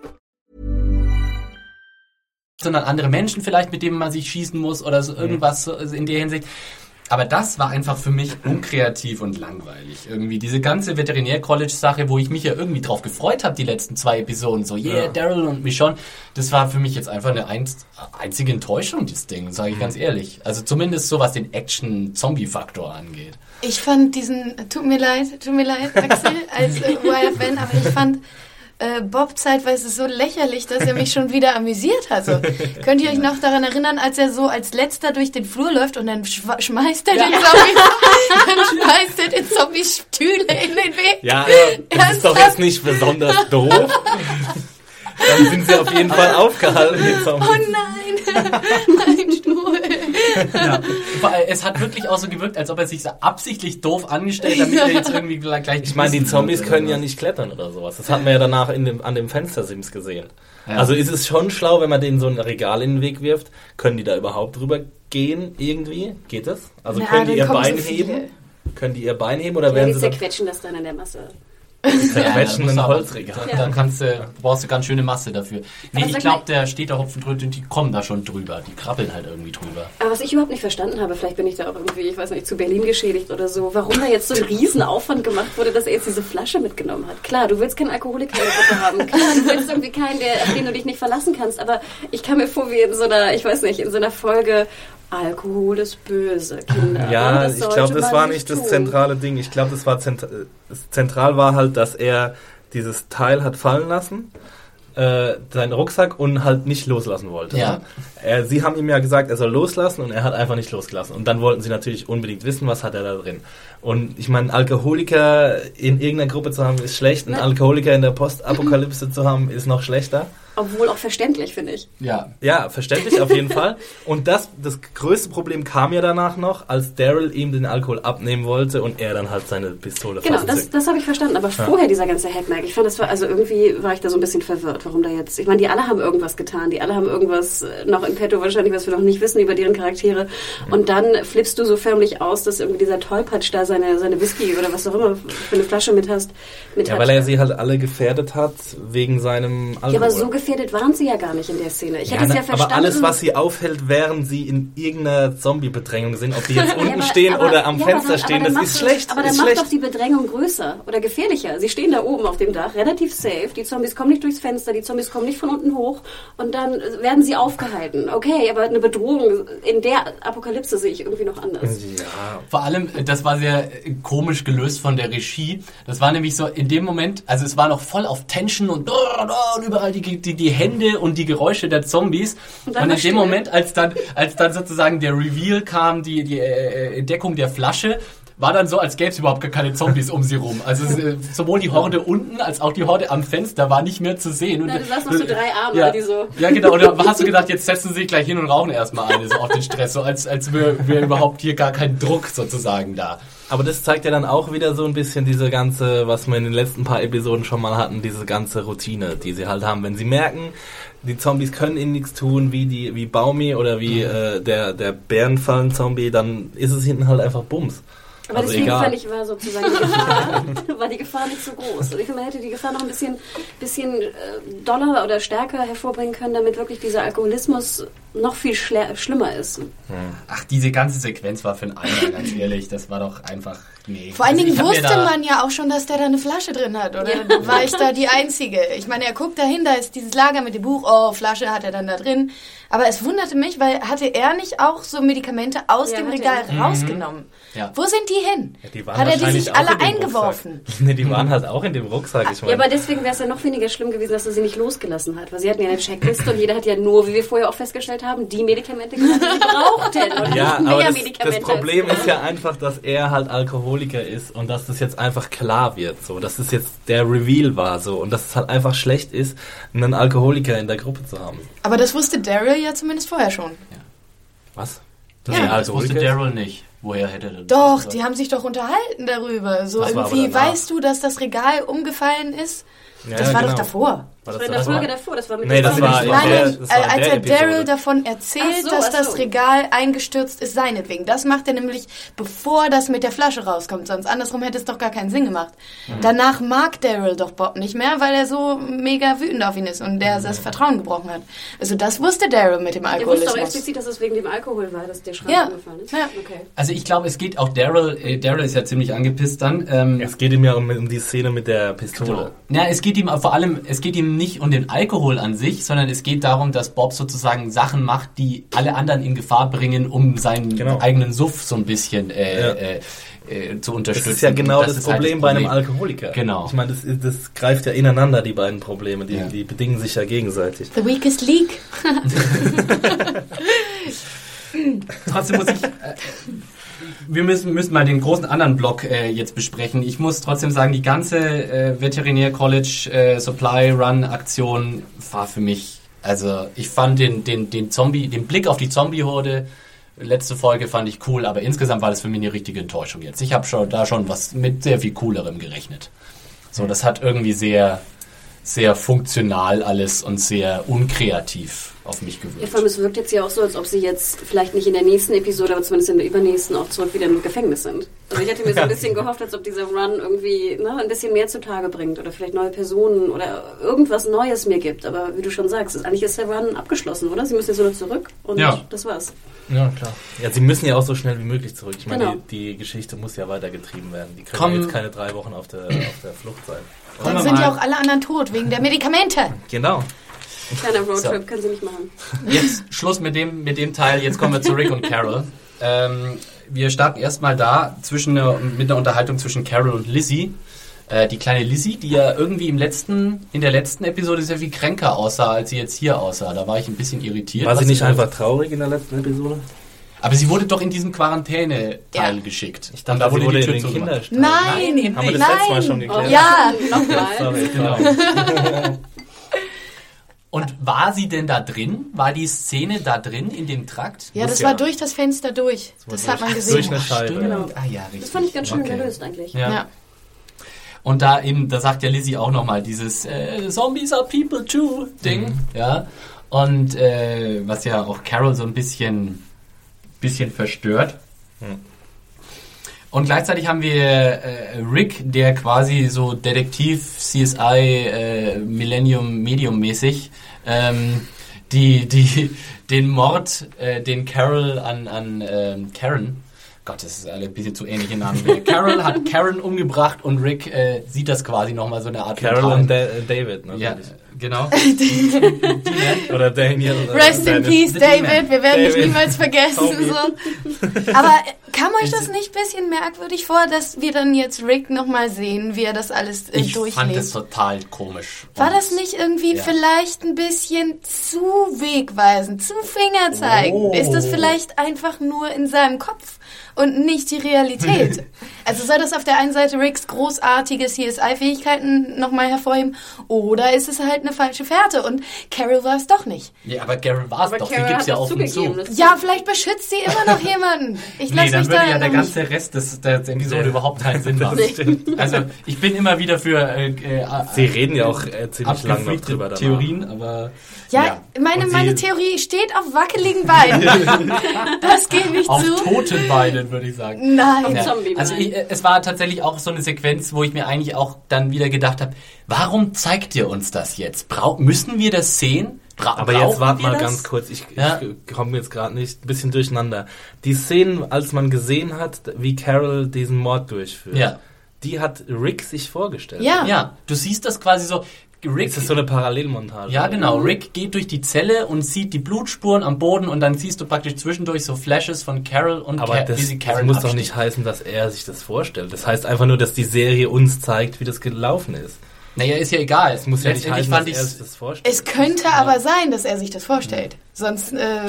sondern andere Menschen vielleicht, mit denen man sich schießen muss oder so irgendwas so in der Hinsicht. Aber das war einfach für mich unkreativ und langweilig. Irgendwie diese ganze Veterinär-College-Sache, wo ich mich ja irgendwie drauf gefreut habe, die letzten zwei Episoden. So, yeah, Daryl und Michonne. Das war für mich jetzt einfach eine einz einzige Enttäuschung, das Ding, sage ich ganz ehrlich. Also zumindest so, was den Action-Zombie-Faktor angeht. Ich fand diesen, tut mir leid, tut mir leid, Axel, als äh, YFN, aber ich fand äh, Bob zeitweise so lächerlich, dass er mich schon wieder amüsiert hat. So, könnt ihr euch noch daran erinnern, als er so als letzter durch den Flur läuft und dann schmeißt er den Zombie, dann schmeißt er den Zombie Stühle in den Weg? Ja, das ist doch jetzt nicht besonders doof. Dann sind sie auf jeden Fall aufgehalten, die Zombies. Oh nein, ein Stuhl. Es hat wirklich auch so gewirkt, als ob er sich so absichtlich doof angestellt hat, damit er jetzt irgendwie gleich Ich meine, die Zombies können ja nicht klettern oder sowas. Das hatten wir ja danach in dem, an dem Fenstersims gesehen. Ja. Also ist es schon schlau, wenn man denen so ein Regal in den Weg wirft. Können die da überhaupt drüber gehen irgendwie? Geht das? Also Na, können die ihr Bein heben? Können die ihr Bein heben oder Ja, werden die sie zerquetschen das dann in der Masse. Zerquetschen musst ein du aber- Holzregal? Da, da kannst du, brauchst du ganz schöne Masse dafür. Nee, ich glaube, der steht da Hopfen drüber und die kommen da schon drüber. Die krabbeln halt irgendwie drüber. Aber was ich überhaupt nicht verstanden habe, vielleicht bin ich da auch irgendwie, ich weiß nicht, zu Berlin geschädigt oder so, warum da jetzt so ein Riesenaufwand gemacht wurde, dass er jetzt diese Flasche mitgenommen hat. Klar, du willst keinen Alkoholiker haben. Klar, du willst irgendwie keinen, der, auf den du dich nicht verlassen kannst. Aber ich kam mir vor wie in so einer, ich weiß nicht, in so einer Folge, Alkohol ist böse, Kinder. Ja, Das ich glaube, das war nicht das tun. zentrale Ding. Ich glaube, das war zent das zentral war halt, dass er dieses Teil hat fallen lassen, äh, seinen Rucksack und halt nicht loslassen wollte. Ja. ne? Er, sie haben ihm ja gesagt, er soll loslassen und er hat einfach nicht losgelassen. Und dann wollten sie natürlich unbedingt wissen, was hat er da drin. Und ich meine, Alkoholiker in irgendeiner Gruppe zu haben, ist schlecht. Ein. Alkoholiker in der Postapokalypse zu haben, ist noch schlechter. Obwohl auch verständlich, finde ich. Ja. Ja, verständlich auf jeden Fall. Und das, das größte Problem kam ja danach noch, als Daryl ihm den Alkohol abnehmen wollte und er dann halt seine Pistole Genau, das, das habe ich verstanden. Aber vorher dieser ganze Hackmack, ich fand das war, also irgendwie war ich da so ein bisschen verwirrt, warum da jetzt, ich meine, die alle haben irgendwas getan, die alle haben irgendwas äh, noch in petto wahrscheinlich, was wir noch nicht wissen über deren Charaktere. Und dann flippst du so förmlich aus, dass irgendwie dieser Tollpatsch da seine, seine Whisky oder was auch immer für eine Flasche mit hast. Mit Ja, hat. weil er sie halt alle gefährdet hat wegen seinem Alkohol. ja, aber so gefährdet gefährdet waren sie ja gar nicht in der Szene. Ich hätte es na, ja verstanden. aber alles, was sie aufhält, während sie in irgendeiner Zombie-Bedrängung sind, ob die jetzt Ja, unten aber- stehen aber- oder am ja, Fenster dann- stehen, das ist macht schlecht. Doch, aber dann macht schlecht. doch die Bedrängung größer oder gefährlicher. Sie stehen da oben auf dem Dach, relativ safe. Die Zombies kommen nicht durchs Fenster, die Zombies kommen nicht von unten hoch und dann werden sie aufgehalten. Okay, aber eine Bedrohung in der Apokalypse sehe ich irgendwie noch anders. ja, Vor allem, das war sehr äh, komisch gelöst von der Regie. Das war nämlich so in dem Moment, also es war noch voll auf Tension und, und überall die, die, die Hände und die Geräusche der Zombies. Und Und, in dem. Moment, als dann, als dann sozusagen der Reveal kam, die, die äh, Entdeckung der Flasche, war dann so, als gäbe es überhaupt gar keine Zombies um sie rum. Also äh, sowohl die Horde unten als auch die Horde am Fenster war nicht mehr zu sehen. Und, Na, du sahst noch so drei Arme, ja, die so- Ja, genau. Und da hast du gedacht, jetzt setzen sie sich gleich hin und rauchen erstmal eine, so auf den Stress. So als, als wäre wär überhaupt hier gar kein Druck sozusagen da. Aber das zeigt ja dann auch wieder so ein bisschen diese ganze, was wir in den letzten paar Episoden schon mal hatten, diese ganze Routine, die sie halt haben. Wenn sie merken, die Zombies können ihnen nichts tun, wie die, wie Baumi oder wie äh, der, der Bärenfallen-Zombie, dann ist es hinten halt einfach Bums. Aber Also deswegen egal. fand ich, war sozusagen die Gefahr, war die Gefahr nicht so groß. Und ich finde, man hätte die Gefahr noch ein bisschen, bisschen äh, doller oder stärker hervorbringen können, damit wirklich dieser Alkoholismus noch viel schlimmer ist. Ach, diese ganze Sequenz war für einen Eimer, ganz ehrlich. Das war doch einfach, nee. Vor allen Also Dingen mir wusste man ja auch schon, dass der da eine Flasche drin hat. Oder war ich da die Einzige? Ich meine, er guckt dahin, da ist dieses Lager mit dem Buch. Oh, Flasche hat er dann da drin. Aber es wunderte mich, weil hatte er nicht auch so Medikamente aus Ja, dem Regal er. rausgenommen? Ja. Wo sind die hin? Die waren hat er die sich alle eingeworfen? Nee, die waren halt auch in dem Rucksack. Ich Ja, meine, aber deswegen wäre es ja noch weniger schlimm gewesen, dass er sie nicht losgelassen hat. Weil sie hatten ja eine Checkliste und jeder hat ja nur, wie wir vorher auch festgestellt haben, die Medikamente genommen, die sie brauchten. Und ja, nicht mehr aber das, Medikamente. das Problem ist ja einfach, dass er halt Alkoholiker ist und dass das jetzt einfach klar wird, so, dass das jetzt der Reveal war, so, und dass es halt einfach schlecht ist, einen Alkoholiker in der Gruppe zu haben. Aber das wusste Daryl ja zumindest vorher schon. Was? Dass Ja, Das wusste? Daryl nicht. Woher hätte er das? Doch, gewusst? die haben sich doch unterhalten darüber. So Das irgendwie, weißt du, dass das Regal umgefallen ist? Ja, das war genau. doch davor. War Das das war in der das Folge davor, das war mit Nee, das war in Nein, der- das war als der er Episode. Daryl davon erzählt, so, dass das so. Regal eingestürzt ist, seinetwegen. Das macht er nämlich, bevor das mit der Flasche rauskommt. Sonst andersrum hätte es doch gar keinen Sinn gemacht. Mhm. Danach mag Daryl doch Bob nicht mehr, weil er so mega wütend auf ihn ist und der das Vertrauen gebrochen hat. Also das wusste Daryl mit dem Ihr wusst doch Alkoholismus. explizit, dass es wegen dem Alkohol war, dass der Schrank Ja. umgefallen ist. Ja. Okay. Also ich glaube, es geht auch Daryl, äh, Daryl ist ja ziemlich angepisst dann. Ähm, Es geht ihm ja um, um die Szene mit der Pistole. Genau. Ja, es geht ihm vor allem, es geht ihm nicht um den Alkohol an sich, sondern es geht darum, dass Bob sozusagen Sachen macht, die alle anderen in Gefahr bringen, um seinen Genau. eigenen Suff so ein bisschen äh, Ja. äh, äh, zu Das unterstützen. ist ja genau Und das, ist halt Problem bei einem Alkoholiker. Genau. Ich meine, das, das greift ja ineinander, die beiden Probleme. Die, Ja. die bedingen sich ja gegenseitig. The weakest league. Trotzdem muss ich. Wir müssen, müssen mal den großen anderen Block äh, jetzt besprechen. Ich muss trotzdem sagen, die ganze äh, Veterinär College äh, Supply Run Aktion war für mich. Also ich fand den, den, den Zombie, den Blick auf die Zombie-Horde, letzte Folge fand ich cool, aber insgesamt war das für mich eine richtige Enttäuschung jetzt. Ich habe schon da schon was mit sehr viel coolerem gerechnet. So, das hat irgendwie sehr, sehr funktional alles und sehr unkreativ auf mich Ja, gewirkt. vor allem, es wirkt jetzt ja auch so, als ob sie jetzt vielleicht nicht in der nächsten Episode, aber zumindest in der übernächsten auch zurück wieder im Gefängnis sind. Also ich hätte mir so ein bisschen gehofft, als ob dieser Run irgendwie ne, ein bisschen mehr zutage bringt oder vielleicht neue Personen oder irgendwas Neues mir gibt. Aber wie du schon sagst, ist, eigentlich ist der Run abgeschlossen, oder? Sie müssen jetzt nur zurück und Ja. das war's. Ja, klar. Ja, sie müssen ja auch so schnell wie möglich zurück. Ich meine, Genau. die, die Geschichte muss ja weitergetrieben werden. Die können ja jetzt keine drei Wochen auf der, auf der Flucht sein. Wir sind ja auch alle anderen tot wegen der Medikamente. Genau. Kleiner Roadtrip So. können sie nicht machen. Jetzt Schluss mit dem, mit dem Teil. Jetzt kommen wir zu Rick und Carol. Ähm, wir starten erstmal da zwischen mit einer Unterhaltung zwischen Carol und Lizzie. Äh, die kleine Lizzie, die ja irgendwie im letzten, in der letzten Episode sehr viel kränker aussah, als sie jetzt hier aussah. Da war ich ein bisschen irritiert. War sie nicht einfach traurig in der letzten Episode? Aber sie wurde doch in diesem Quarantäne-Teil Ja. geschickt. Ich dachte, sie wurde in den zugemacht. Kinderstall. Nein, Nein, Haben wir das nein. letzte Mal schon geklärt? Ja. Nochmal. Sorry, Genau. genau. Und war sie denn da drin? War die Szene da drin in dem Trakt? Ja, das ja. war durch das Fenster durch. Das hat man Durch gesehen. eine Scheibe. Genau. Ah ja, richtig. Das fand ich ganz schön Okay. gelöst eigentlich. Ja. Ja. Und da eben, da sagt ja Lizzie auch nochmal dieses äh, Zombies are people too Ding, ja. Und äh, was ja auch Carol so ein bisschen, bisschen verstört. Und gleichzeitig haben wir äh, Rick, der quasi so Detektiv CSI äh, Millennium Medium mäßig ähm, die, die, den Mord, äh, den Carol an, an ähm, Karen, Gott, das ist alle ein bisschen zu ähnliche Namen. Carol hat Karen umgebracht und Rick äh, sieht das quasi nochmal so eine Art Carol und da David, ne? Ja, genau. Oder Daniel. oder Rest in peace, David. Wir werden dich niemals vergessen. So. Aber äh, kam euch das nicht ein bisschen merkwürdig vor, dass wir dann jetzt Rick nochmal sehen, wie er das alles äh, Ich fand es durchlebt? total komisch. War das nicht irgendwie Ja. vielleicht ein bisschen zu wegweisend, zu fingerzeigend? Oh. Ist das vielleicht einfach nur in seinem Kopf und nicht die Realität? also soll das auf der einen Seite Ricks großartige CSI-Fähigkeiten nochmal hervorheben oder ist es halt eine falsche Fährte und Carol war es doch nicht? Ja, aber Carol war es doch. Die Carol gibt's hat ja auf und zu. Ja, vielleicht beschützt sie immer noch jemanden. Ich Nee, lasse dann mich würde da ja der ganze Rest des, der Episode Nee. überhaupt keinen Sinn machen. Also ich bin immer wieder für äh, äh, Sie reden ja auch äh, ziemlich lang noch drüber danach. Theorien, aber Ja, meine, Und sie- meine Theorie steht auf wackeligen Beinen. das geht nicht auf zu. toten Beinen würde ich sagen. Nein. Ja. Zombie Also ich, äh, es war tatsächlich auch so eine Sequenz, wo ich mir eigentlich auch dann wieder gedacht habe, warum zeigt ihr uns das jetzt? Brau müssen wir das sehen? Bra Aber jetzt wart wir mal das? ganz kurz, ich, Ja. ich komme jetzt gerade nicht ein bisschen durcheinander. Die Szenen, als man gesehen hat, wie Carol diesen Mord durchführt, Ja. die hat Rick sich vorgestellt. Ja. Ja, du siehst das quasi so. Rick, Ist das so eine Parallelmontage? Ja, genau. Rick geht durch die Zelle und sieht die Blutspuren am Boden und dann siehst du praktisch zwischendurch so Flashes von Carol und Aber Ca- das, wie sie das Karen muss doch nicht heißen, dass er sich das vorstellt. Das heißt einfach nur, dass die Serie uns zeigt, wie das gelaufen ist. Naja, ist ja egal. Es muss ja nicht heißen, dass er sich das vorstellt. Es könnte aber sein, dass er sich das vorstellt. Sonst, äh,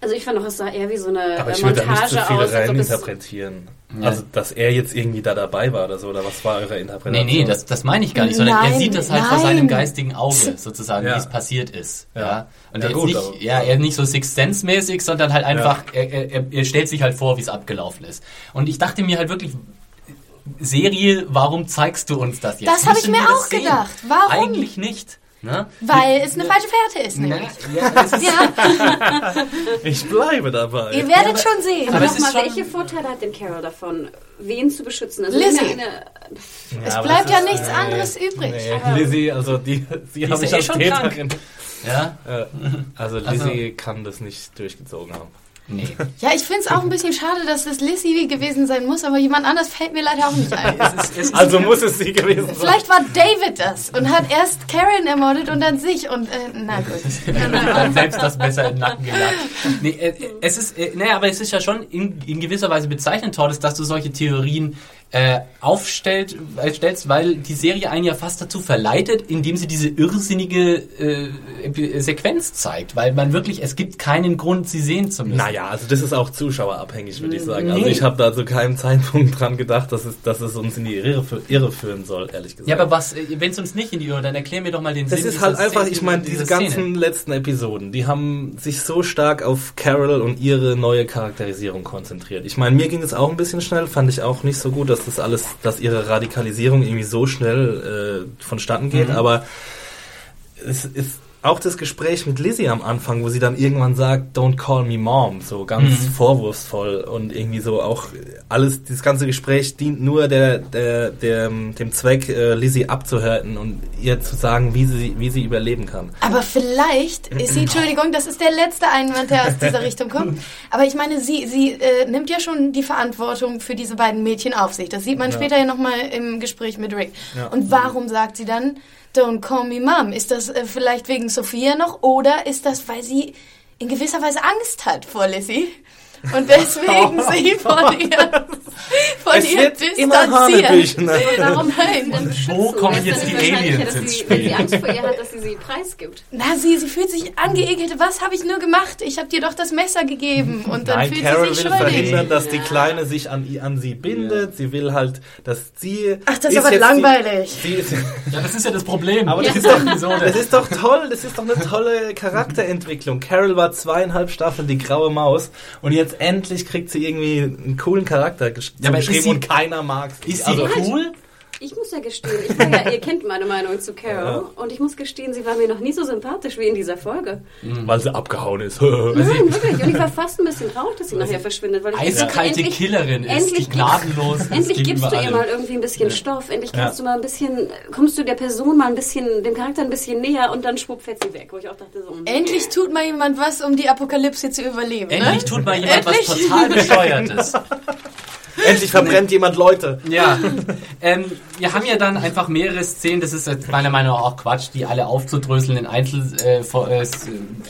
Also ich fand auch, es sah eher wie so eine Aber ich würde da nicht Montage so viele aus. reininterpretieren. Ja. Also, dass er jetzt irgendwie da dabei war oder so, oder was war eure Nee, Interpretation? nee, das, das meine ich gar nicht, sondern er Nein, sieht das halt vor nein. seinem geistigen Auge, sozusagen, Ja. wie es passiert ist. Ja. Ja. Und Ja, er, gut, ist aber- nicht, ja, er ist nicht so Sixth Sense-mäßig, sondern halt einfach, er, er, er- er stellt sich halt vor, wie es abgelaufen ist. Und ich dachte mir halt wirklich, Serie, warum zeigst du uns das jetzt? Das hab ich mir auch sehen? gedacht. Warum? Eigentlich nicht. Ne? weil es eine falsche Fährte ist, Na, nämlich. ja, ist, Ja, Ich bleibe dabei. ihr werdet schon sehen. aber Aber es ist nochmal, schon- welche Vorteile hat denn Carol davon, wen zu beschützen? Also Lizzie. eine, es bleibt ja ist- nichts anderes übrig. Nee, Lizzie, also die, sie ist habe ich ja eh als Täterin. ja? Äh, Also Lizzie kann das nicht durchgezogen haben. Nee. Ja, ich finde es auch ein bisschen schade, dass das Lizzie gewesen sein muss, aber jemand anders fällt mir leider auch nicht ein. Es ist, es ist, Also muss es sie gewesen sein. Vielleicht war David das und hat erst Karen ermordet und dann sich und, äh, na gut. dann selbst das Messer in den Nacken gejagt. Nee, äh, es ist, äh, naja, aber es ist ja schon in, in gewisser Weise bezeichnend, Tordes, dass du solche Theorien äh, aufstellst, äh, stellst, weil die Serie einen ja fast dazu verleitet, indem sie diese irrsinnige äh, Epi- Sequenz zeigt, weil man wirklich, es gibt keinen Grund, sie sehen zu müssen. Naja, also das ist auch zuschauerabhängig, würde ich sagen. Also Nee. ich habe da zu keinem Zeitpunkt dran gedacht, dass es, dass es uns in die Irre, Irre führen soll, ehrlich gesagt. Ja, aber was, wenn es uns nicht in die Irre, dann erklär mir doch mal den Das Sinn ist halt einfach, Szene- ich meine, diese Szene. ganzen letzten Episoden, die haben sich so stark auf Carol und ihre neue Charakterisierung konzentriert. Ich meine, mir ging es auch ein bisschen schnell, fand ich auch nicht so gut, dass das alles, dass ihre Radikalisierung irgendwie so schnell äh, vonstatten geht, aber es ist auch das Gespräch mit Lizzie am Anfang, wo sie dann irgendwann sagt, don't call me mom, so ganz vorwurfsvoll und irgendwie so auch alles, dieses ganze Gespräch dient nur der, der, der, dem Zweck, äh, Lizzie abzuhärten und ihr zu sagen, wie sie, wie sie überleben kann. Aber vielleicht ist sie, Entschuldigung, das ist der letzte Einwand, der aus dieser Richtung kommt. Aber ich meine, sie, sie äh, nimmt ja schon die Verantwortung für diese beiden Mädchen auf sich. Das sieht man später ja nochmal im Gespräch mit Rick. Und warum sagt sie dann, don't call me mom? Ist das äh, vielleicht wegen Sophia noch oder ist das, weil sie in gewisser Weise Angst hat vor Lizzie? Und deswegen sie von ihr, von Es ihr. Hanebüchen. warum nein? Wo kommen jetzt die Aliens ins sie, Spiel? Wenn sie Angst vor ihr hat, dass sie sie preisgibt. Na, sie, sie fühlt sich angeekelt. Was habe ich nur gemacht? Ich habe dir doch das Messer gegeben. Und dann Nein, fühlt Carol sie sich will schuldig. verhindern, dass die Kleine sich an, an sie bindet. Sie will halt, dass sie. Ach, das ist aber langweilig. Die, sie ist, Ja, das ist ja das Problem. aber das ist, doch, das ist doch toll. Das ist doch eine tolle Charakterentwicklung. Carol war zweieinhalb Staffeln die graue Maus und jetzt endlich kriegt sie irgendwie einen coolen Charakter gesch Ja, geschrieben sie- und keiner mag sie. Ist sie Also, cool? Ich muss ja gestehen, ich war ja, ihr kennt meine Meinung zu Carol und ich muss gestehen, sie war mir noch nie so sympathisch wie in dieser Folge. Weil sie abgehauen ist. Nein, wirklich. Und ich war fast ein bisschen traurig, dass sie nachher verschwindet. Weil ich Eiskalte endlich- Killerin ist, endlich die gnadenlos Endlich gibst du ihr mal irgendwie ein bisschen Stoff. Endlich kannst Ja. du mal ein bisschen, kommst du der Person mal ein bisschen, dem Charakter ein bisschen näher und dann schwupp fährt sie weg. Wo ich auch dachte so. Endlich tut mal jemand was, um die Apokalypse zu überleben. Endlich ne? tut mal jemand Endlich. was total bescheuertes. Endlich verbrennt jemand Leute. Ja, ähm, wir haben ja dann einfach mehrere Szenen, das ist meiner Meinung nach auch Quatsch, die alle aufzudröseln, in Einzel, äh, vor- äh, äh,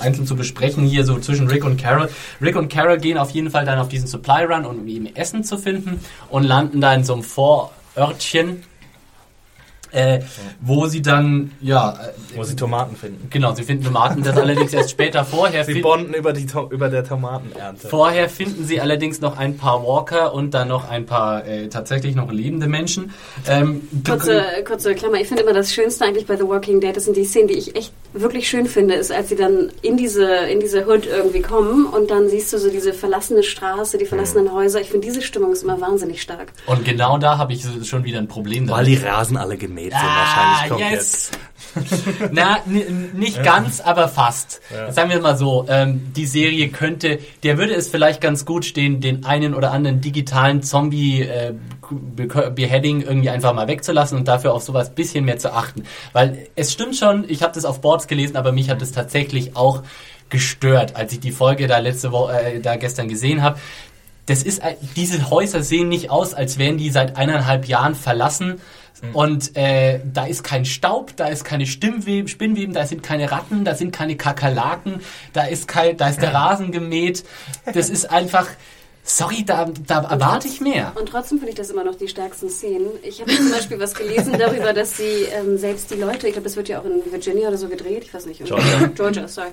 einzeln zu besprechen, hier so zwischen Rick und Carol. Rick und Carol gehen auf jeden Fall dann auf diesen Supply Run, um eben Essen zu finden und landen da in so einem Vorörtchen, äh, wo sie dann, ja, äh, Wo sie Tomaten finden. genau, sie finden Tomaten, das allerdings erst später vorher. Sie bonden über, die, über der Tomatenernte. Vorher finden sie allerdings noch ein paar Walker und dann noch ein paar äh, tatsächlich noch lebende Menschen. Ähm, Kurze, kurze Klammer, ich finde immer das Schönste eigentlich bei The Walking Dead, das sind die Szenen, die ich echt wirklich schön finde, ist, als sie dann in diese, in diese Hood irgendwie kommen und dann siehst du so diese verlassene Straße, die verlassenen Häuser. Ich finde, diese Stimmung ist immer wahnsinnig stark. Und genau da habe ich schon wieder ein Problem Weil die Rasen alle gemäht sind wahrscheinlich komplett. Ah, yes. Na, nicht ganz, aber fast. Sagen wir mal so, ähm, die Serie könnte, der würde es vielleicht ganz gut stehen, den einen oder anderen digitalen Zombie äh, Be- Beheading irgendwie einfach mal wegzulassen und dafür auf sowas bisschen mehr zu achten. Weil es stimmt schon, ich habe das auf Boards gelesen, aber mich hat es tatsächlich auch gestört, als ich die Folge da letzte Woche, äh, da gestern gesehen habe. Das ist, ein- diese Häuser sehen nicht aus, als wären die seit eineinhalb Jahren verlassen. Und äh, da ist kein Staub, da ist keine Stimmweben, Spinnweben, da sind keine Ratten, da sind keine Kakerlaken, da ist kein, da ist der Rasen gemäht. Das ist einfach, sorry, da, da erwarte ich mehr. Und trotzdem finde ich das immer noch die stärksten Szenen. Ich habe zum Beispiel was gelesen darüber, dass sie ähm, selbst die Leute, ich glaube, das wird ja auch in Virginia oder so gedreht, ich weiß nicht. Georgia. Georgia, sorry.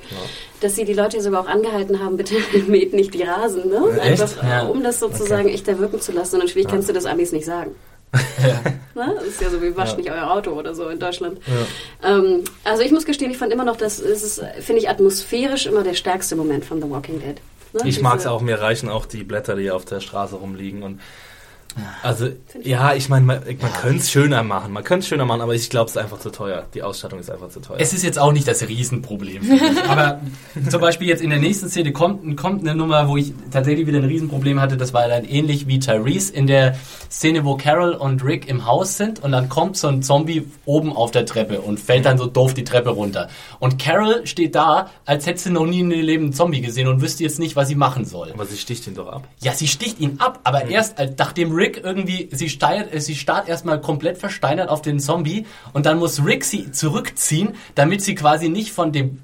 Dass sie die Leute sogar auch angehalten haben, bitte mäht nicht die Rasen, ne? Echt? Einfach, äh, Ja. um das sozusagen echter wirken zu lassen. Und natürlich kannst du das Amis nicht sagen. Ne? Das ist ja so wie wascht nicht euer Auto oder so in Deutschland. Ähm, also ich muss gestehen, ich fand immer noch, das ist, finde ich, atmosphärisch immer der stärkste Moment von The Walking Dead. Ne? Ich mag es auch, mir reichen auch die Blätter, die auf der Straße rumliegen. Und also, ja, ich meine, man, man könnte es schöner machen. Man könnte es schöner machen, aber ich glaube, es ist einfach zu teuer. Die Ausstattung ist einfach zu teuer. Es ist jetzt auch nicht das Riesenproblem. Aber zum Beispiel jetzt in der nächsten Szene kommt, kommt eine Nummer, wo ich tatsächlich wieder ein Riesenproblem hatte. Das war dann ähnlich wie Tyrese in der Szene, wo Carol und Rick im Haus sind und dann kommt so ein Zombie oben auf der Treppe und fällt dann so doof die Treppe runter. Und Carol steht da, als hätte sie noch nie in ihrem Leben einen Zombie gesehen und wüsste jetzt nicht, was sie machen soll. aber sie sticht ihn doch ab. Ja, sie sticht ihn ab, aber erst als, nachdem Rick irgendwie, sie steiert, äh, sie starrt erstmal komplett versteinert auf den Zombie und dann muss Rick sie zurückziehen, damit sie quasi nicht von dem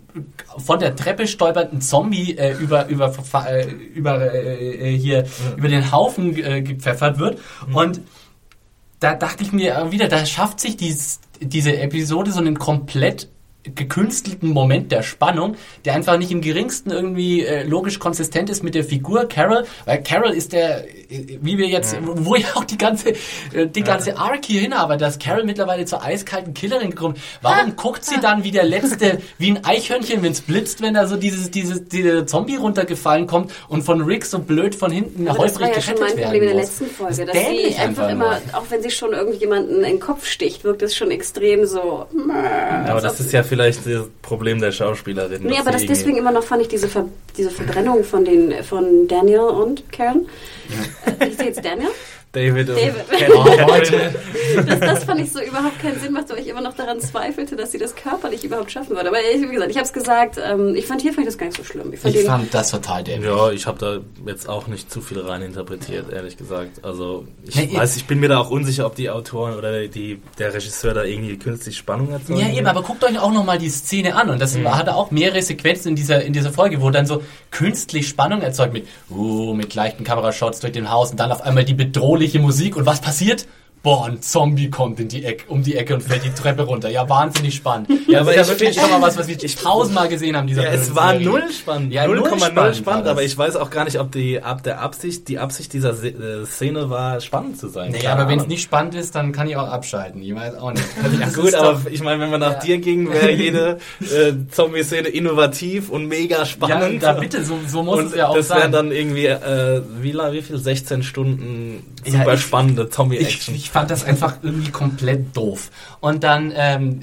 von der Treppe stolpernden Zombie äh, über über äh, über äh, hier über den Haufen äh, gepfeffert wird. Und da dachte ich mir äh, wieder, da schafft sich dies, diese Episode so einen komplett gekünstelten Moment der Spannung, der einfach nicht im geringsten irgendwie äh, logisch konsistent ist mit der Figur Carol, weil Carol ist der, äh, wie wir jetzt, wo ja auch die ganze, äh, die ganze Arc hier hinarbeitet, dass Carol mittlerweile zur eiskalten Killerin gekommen. Warum guckt sie dann wie der letzte, wie ein Eichhörnchen, wenn es blitzt, wenn da so dieses, dieses, dieser Zombie runtergefallen kommt und von Rick so blöd von hinten Aber das war holprig ja schon gerettet mein werden Problem in der muss. letzten Folge, Das ist dass sie einfach nur. immer, auch wenn sie schon irgendjemanden in den Kopf sticht, wirkt es schon extrem so. Aber das ist ja vielleicht das Problem der Schauspielerin. Nee, aber das deswegen immer noch fand ich diese, Ver diese Verbrennung von den von Daniel und Karen. Äh, Ich sehe jetzt Daniel. David und David. Ken- Oh, Leute. Das, das fand ich so überhaupt keinen Sinn macht, weil ich immer noch daran zweifelte, dass sie das körperlich überhaupt schaffen würde. Aber ich, wie gesagt, ich habe es gesagt, ähm, ich fand hier fand ich das gar nicht so schlimm. Ich fand Ich fand das total dämlich. Ja, ich habe da jetzt auch nicht zu viel rein interpretiert, ehrlich gesagt. Also ich Nee, weiß, ich bin mir da auch unsicher, ob die Autoren oder die, der Regisseur da irgendwie künstlich Spannung erzeugen. Ja, eben, aber guckt euch auch nochmal die Szene an. Und das Mhm. hatte auch mehrere Sequenzen in dieser, in dieser Folge, wo dann so künstlich Spannung erzeugt mit, uh, mit leichten Kamerashots durch den Haus und dann auf einmal die bedrohliche Musik. Und was passiert? Boah, ein Zombie kommt in die Ecke, um die Ecke und fällt die Treppe runter. Ja, wahnsinnig spannend. Ja, aber das ist ja ich wirklich schon mal was, was wir tausendmal gesehen haben, dieser Ja, es war Serie. null spannend. Ja, 0,0 null spannend, spannend war das. aber ich weiß auch gar nicht, ob die ab der Absicht, die Absicht dieser Se äh, Szene war, spannend zu sein. Naja, aber wenn es nicht spannend ist, dann kann ich auch abschalten. Ich weiß auch nicht. Ja, Das gut, aber ich meine, wenn man nach Ja. dir ging, wäre jede äh, Zombie-Szene innovativ und mega ja, spannend. da bitte, so, so muss und es ja auch das wären sein. dann irgendwie, äh, wie, wie viel? 16 Stunden Ja, super ich- spannende Zombie-Action. Ich fand das einfach irgendwie komplett doof. Und dann ähm,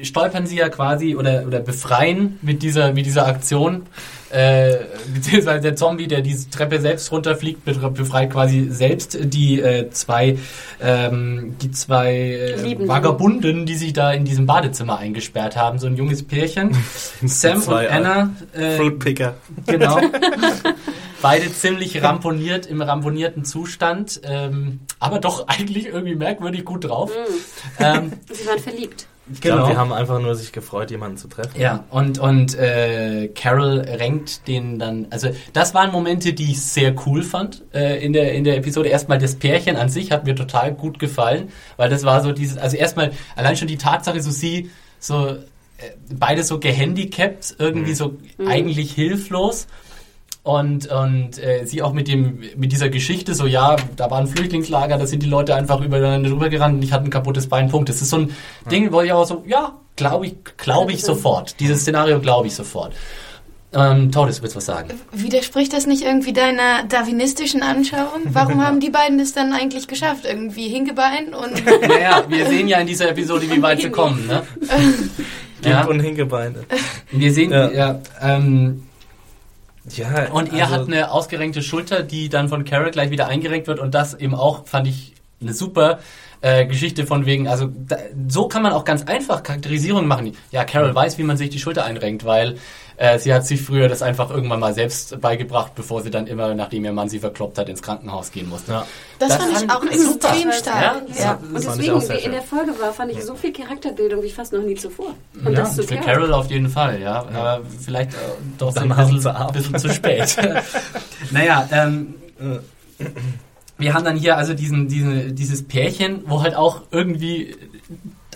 stolpern sie ja quasi oder, oder befreien mit dieser, mit dieser Aktion äh, beziehungsweise der Zombie, der diese Treppe selbst runterfliegt, befreit quasi selbst die äh, zwei, ähm, die zwei äh, Vagabunden, die sich da in diesem Badezimmer eingesperrt haben. So ein junges Pärchen. Sam und Anna. Äh, Fruitpicker. Genau. Beide ziemlich ramponiert, im ramponierten Zustand, ähm, aber doch eigentlich irgendwie merkwürdig gut drauf. Mm. Ähm, Sie waren verliebt. Ich genau. glaube, die haben einfach nur sich gefreut, jemanden zu treffen. Ja, und, und äh, Carol renkt den dann, also das waren Momente, die ich sehr cool fand äh, in, der, in der Episode. Erstmal das Pärchen an sich hat mir total gut gefallen, weil das war so dieses, also erstmal allein schon die Tatsache, so sie, so äh, beide so gehandicapt, irgendwie mhm. so mhm. eigentlich hilflos und, und äh, sie auch mit dem mit dieser Geschichte so ja da war ein Flüchtlingslager da sind die Leute einfach übereinander drüber gerannt und ich hatte ein kaputtes Bein Punkt das ist so ein ja. Ding wo ich auch so ja glaube ich glaube ich sofort dieses Szenario glaube ich sofort ähm, Todes, willst du was sagen? Widerspricht das nicht irgendwie deiner darwinistischen Anschauung? Warum haben die beiden das dann eigentlich geschafft? Irgendwie Hingebein und... Naja, wir sehen ja in dieser Episode, wie weit sie kommen, ne? ja. und Hingebeine. Wir sehen, ja, ja ähm, ja, und er also hat eine ausgerenkte Schulter, die dann von Carol gleich wieder eingerenkt wird. Und das eben auch fand ich eine super äh, Geschichte von wegen, also da, so kann man auch ganz einfach Charakterisierungen machen. Ja, Carol weiß, wie man sich die Schulter einrenkt, weil äh, sie hat sich früher das einfach irgendwann mal selbst beigebracht, bevor sie dann immer, nachdem ihr Mann sie verkloppt hat, ins Krankenhaus gehen musste. Ja. Das, das, fand ich auch extrem stark. Ja, ja. Und deswegen, wie in der Folge war, fand ich so viel Charakterbildung wie fast noch nie zuvor. Und ja, das für Carol. Carol auf jeden Fall, ja. Aber vielleicht äh, doch so ein bisschen, bisschen zu spät. naja, ähm, wir haben dann hier also diesen, diesen, dieses Pärchen, wo halt auch irgendwie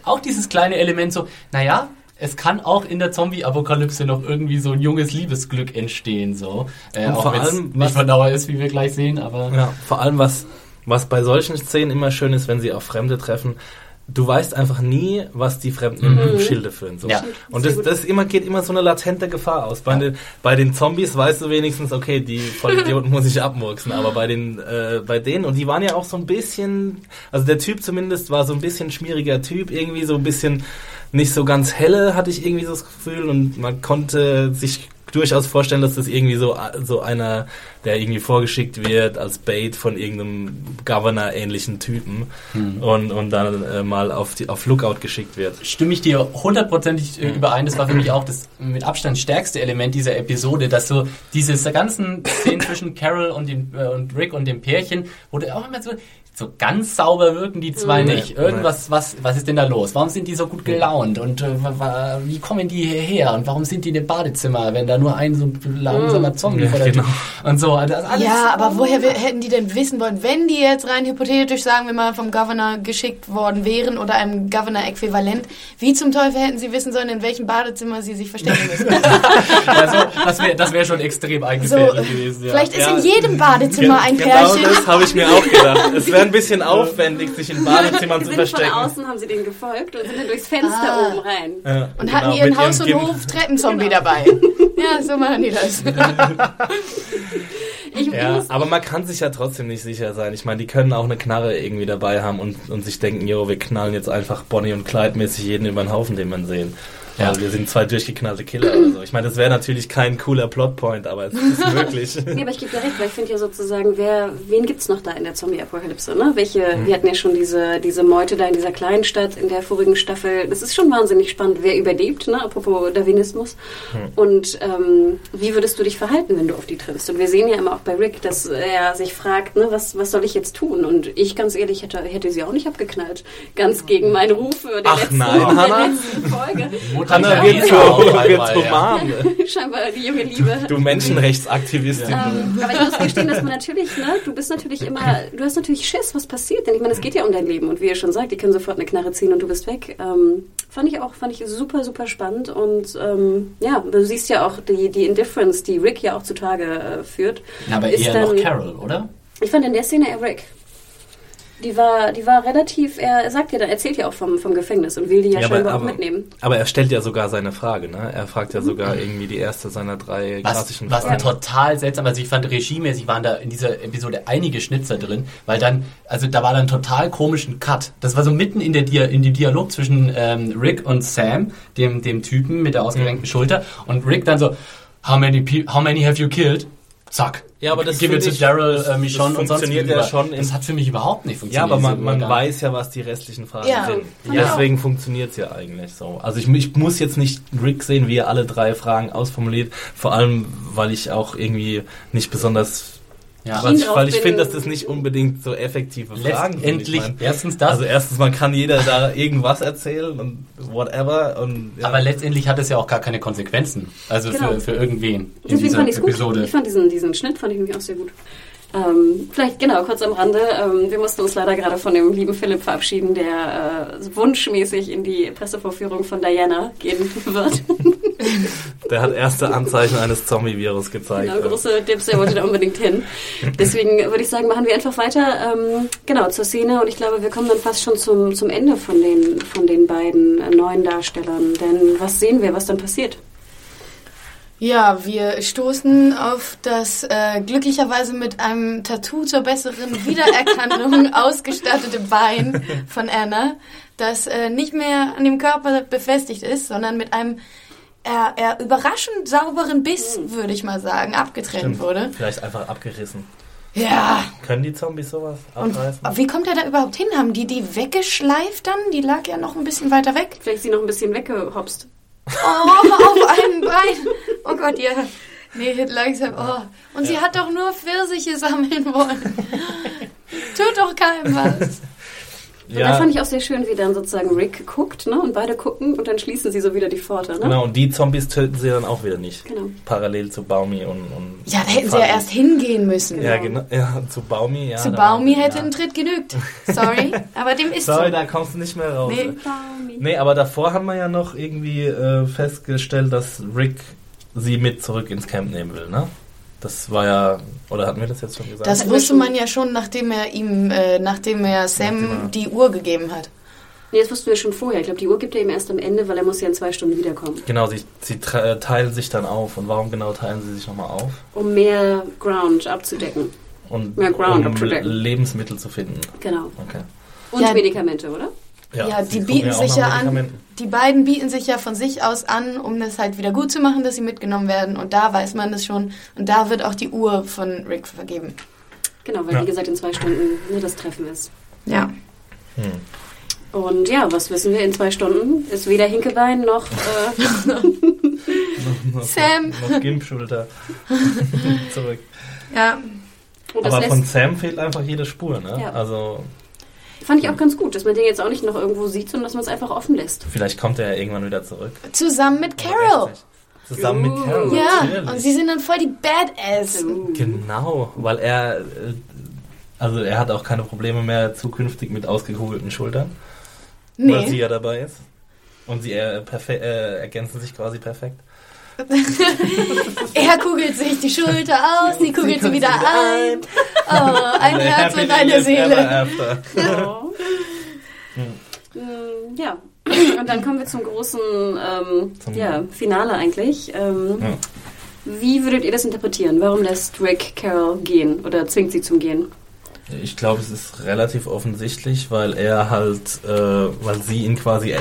auch dieses kleine Element so, naja, es kann auch in der Zombie-Apokalypse noch irgendwie so ein junges Liebesglück entstehen, so. Äh, auch vor allem nicht von Dauer ist, wie wir gleich sehen, aber. Ja, vor allem was, was bei solchen Szenen immer schön ist, wenn sie auf Fremde treffen, du weißt einfach nie, was die Fremden mhm. im Schilde führen. So. Ja. Und das, das immer, geht immer so eine latente Gefahr aus. Bei, ja. den, bei den Zombies weißt du wenigstens, okay, die Vollidioten muss ich abmurksen, aber bei den, äh, bei denen, und die waren ja auch so ein bisschen, also der Typ zumindest war so ein bisschen schmieriger Typ, irgendwie so ein bisschen nicht so ganz helle, hatte ich irgendwie so das Gefühl, und man konnte sich durchaus vorstellen, dass das irgendwie so, so einer, der irgendwie vorgeschickt wird als Bait von irgendeinem Governor-ähnlichen Typen hm. und, und dann äh, mal auf, die, auf Lookout geschickt wird. Stimme ich dir hundertprozentig äh, überein. Das war für mich auch das mit Abstand stärkste Element dieser Episode, dass so diese ganzen Szenen zwischen Carol und, dem, äh, und Rick und dem Pärchen, wo du auch immer so, so ganz sauber wirken die zwei mhm. nicht. Irgendwas, was, was ist denn da los? Warum sind die so gut gelaunt? Und äh, wie kommen die hierher? Und warum sind die in dem Badezimmer, wenn da nur ein so langsamer Zombie ja, vor der genau. Und so. Das alles ja, aber woher hätten die denn wissen wollen, wenn die jetzt rein hypothetisch, sagen wir mal, vom Governor geschickt worden wären oder einem Governor-Äquivalent, wie zum Teufel hätten sie wissen sollen, in welchem Badezimmer sie sich verstecken müssen? also, das wäre das wär schon extrem eingefädelt so, gewesen. Ja. Vielleicht ist ja. in jedem Badezimmer ein Pärchen. Genau das habe ich mir auch gedacht. Es wäre ein bisschen aufwendig, sich in Badezimmern zu verstecken. Von außen haben sie den gefolgt und sind dann durchs Fenster ah. oben rein. Ja, und genau, hatten ihren Haus- und Hof-Treppenzombie genau. dabei. ja, so machen die das. ja, aber man kann sich ja trotzdem nicht sicher sein. Ich meine, die können auch eine Knarre irgendwie dabei haben und, und sich denken, jo, wir knallen jetzt einfach Bonnie und Clyde mäßig jeden über den Haufen, den man sehen. Ja. Also wir sind zwei durchgeknallte Killer oder so. Ich meine, das wäre natürlich kein cooler Plotpoint, aber es ist möglich. nee, aber ich gebe dir recht, weil ich finde ja sozusagen, wer, wen gibt's noch da in der Zombie-Apokalypse, ne? Welche, mhm. wir hatten ja schon diese, diese Meute da in dieser kleinen Stadt in der vorigen Staffel. Das ist schon wahnsinnig spannend, wer überlebt, ne? Apropos Darwinismus. Mhm. Und ähm, wie würdest du dich verhalten, wenn du auf die triffst? Und wir sehen ja immer auch bei Rick, dass er sich fragt, ne, was, was soll ich jetzt tun? Und ich ganz ehrlich hätte, hätte sie auch nicht abgeknallt. Ganz gegen meine Rufe der, Ach, letzten, nein, der letzten Folge. Hanna wird zur, wird zur Mom. Scheinbar die junge Liebe. Du Menschenrechtsaktivistin. Ähm, aber ich muss gestehen, dass man natürlich, ne, du bist natürlich immer, du hast natürlich Schiss, was passiert. Denn ich meine, es geht ja um dein Leben. Und wie ihr schon sagt, die können sofort eine Knarre ziehen und du bist weg. Ähm, fand ich auch, fand ich super, super spannend. Und ähm, ja, du siehst ja auch die, die Indifference, die Rick ja auch zutage äh, führt. Na, aber eher dann, noch Carol, oder? Ich fand in der Szene eher Rick. Die war, die war relativ, er, sagt ja, er erzählt ja auch vom, vom Gefängnis und will die ja, Ja, aber, scheinbar auch aber, mitnehmen. aber er stellt ja sogar seine Frage, ne? Er fragt ja sogar irgendwie die erste seiner drei Was, klassischen was Fragen. total seltsam, also ich fand regiemäßig waren da in dieser Episode einige Schnitzer drin, weil dann, also da war dann total komischen Cut. Das war so mitten in der Dia in dem Dialog zwischen ähm, Rick und Sam, dem, dem Typen mit der ausgerenkten Mhm. Schulter, und Rick dann so, how many, pe- how many have you killed? Zack. Ja, aber das Gib mir finde zu Daryl, das- äh, Michonne das und sonst funktioniert ja schon Das hat für mich überhaupt nicht Ja, funktioniert. aber man, man weiß ja, was die restlichen Fragen Ja. sind. Ja. Deswegen funktioniert es ja eigentlich so. Also ich, ich muss jetzt nicht Rick sehen, wie er alle drei Fragen ausformuliert. Vor allem, weil ich auch irgendwie nicht besonders... Ja. weil weil ich finde, dass das nicht unbedingt so effektive Fragen sind. Letztendlich, Ich mein, erstens das, Also erstens, man kann jeder da irgendwas erzählen und whatever. Und, ja. aber letztendlich hat es ja auch gar keine Konsequenzen. Also Genau. für, für irgendwen in Deswegen dieser fand ich es gut. Episode. Ich fand diesen, diesen Schnitt fand ich nämlich auch sehr gut. Ähm, vielleicht, genau, kurz am Rande. Ähm, wir mussten uns leider gerade von dem lieben Philipp verabschieden, der äh, wunschmäßig in die Pressevorführung von Diana gehen wird. Der hat erste Anzeichen eines Zombie-Virus gezeigt. genau, große Dips, der wollte da unbedingt hin. Deswegen würde ich sagen, machen wir einfach weiter, ähm, genau, zur Szene. Und ich glaube, wir kommen dann fast schon zum, zum Ende von den, von den beiden äh, neuen Darstellern. Denn was sehen wir, was dann passiert? Ja, wir stoßen auf das äh, glücklicherweise mit einem Tattoo zur besseren Wiedererkennung ausgestattete Bein von Anna, das äh, nicht mehr an dem Körper befestigt ist, sondern mit einem eher, eher überraschend sauberen Biss, würde ich mal sagen, abgetrennt wurde. Vielleicht einfach abgerissen. Ja. Können die Zombies sowas Und abreißen? wie kommt er da überhaupt hin? Haben die die weggeschleift dann? Die lag ja noch ein bisschen weiter weg. Vielleicht sie noch ein bisschen weggehopst. Oh, auf einem Bein. Oh Gott, ja. Nee, langsam. Oh. Und sie hat doch nur Pfirsiche sammeln wollen. Tut doch keinem was. Und da fand ich auch sehr schön, wie dann sozusagen Rick guckt, ne? Und beide gucken und dann schließen sie so wieder die Pforte, ne? Genau, und die Zombies töten sie dann auch wieder nicht. Genau. Parallel zu Baumi und. und Ja, da hätten sie ja erst hingehen müssen. Ja, genau. Ja, zu Baumi, ja. Zu Baumi hätte ja. ein Tritt genügt. Sorry, aber dem ist Sorry, so. da kommst du nicht mehr raus. Nee. Nee, aber davor haben wir ja noch irgendwie äh, festgestellt, dass Rick sie mit zurück ins Camp nehmen will, ne? Das war ja, oder hatten wir das jetzt schon gesagt? Das wusste man ja schon, nachdem er ihm, äh, nachdem er Sam Nachdem er- die Uhr gegeben hat. Nee, das wussten wir schon vorher. Ich glaube, die Uhr gibt er ihm erst am Ende, weil er muss ja in zwei Stunden wiederkommen. genau, sie, sie äh, teilen sich dann auf. Und warum genau teilen sie sich nochmal auf? Um mehr Ground abzudecken. Und Mehr Ground um abzudecken. Lebensmittel zu finden. Genau. Okay. Und Ja. Medikamente, oder? Ja, sie die bieten sich ja an. Die beiden bieten sich ja von sich aus an, um das halt wieder gut zu machen, dass sie mitgenommen werden. Und da weiß man das schon. Und da wird auch die Uhr von Rick vergeben. Genau, weil Ja. wie gesagt in zwei Stunden ne, das Treffen ist. Ja. Hm. Und ja, was wissen wir in zwei Stunden? Ist weder Hinkebein noch äh, Noch- Sam. Noch Gimpschulter. Zurück. Ja. Aber von Sam fehlt einfach jede Spur, ne? Ja. Also, fand ich auch ganz gut, dass man den jetzt auch nicht noch irgendwo sieht, sondern dass man es einfach offen lässt. vielleicht kommt er ja irgendwann wieder zurück. Zusammen mit Carol. Zusammen mit Carol. Ja, natürlich. und sie sind dann voll die Badass. Genau, weil er, äh, also er hat auch keine Probleme mehr zukünftig mit ausgekugelten Schultern, weil sie Nee. ja dabei ist. Und sie äh, äh, ergänzen sich quasi perfekt. Er kugelt sich die Schulter aus, sie kugelt sie wieder ein. Oh, ein Herz und eine Seele. Mm, Ja, und dann kommen wir zum großen ähm, Zum- ja, Finale eigentlich. Ähm, Ja. Wie würdet ihr das interpretieren? Warum lässt Rick Carol gehen oder zwingt sie zum Gehen? Ich glaube, es ist relativ offensichtlich, weil er halt, äh, weil sie ihn quasi äh,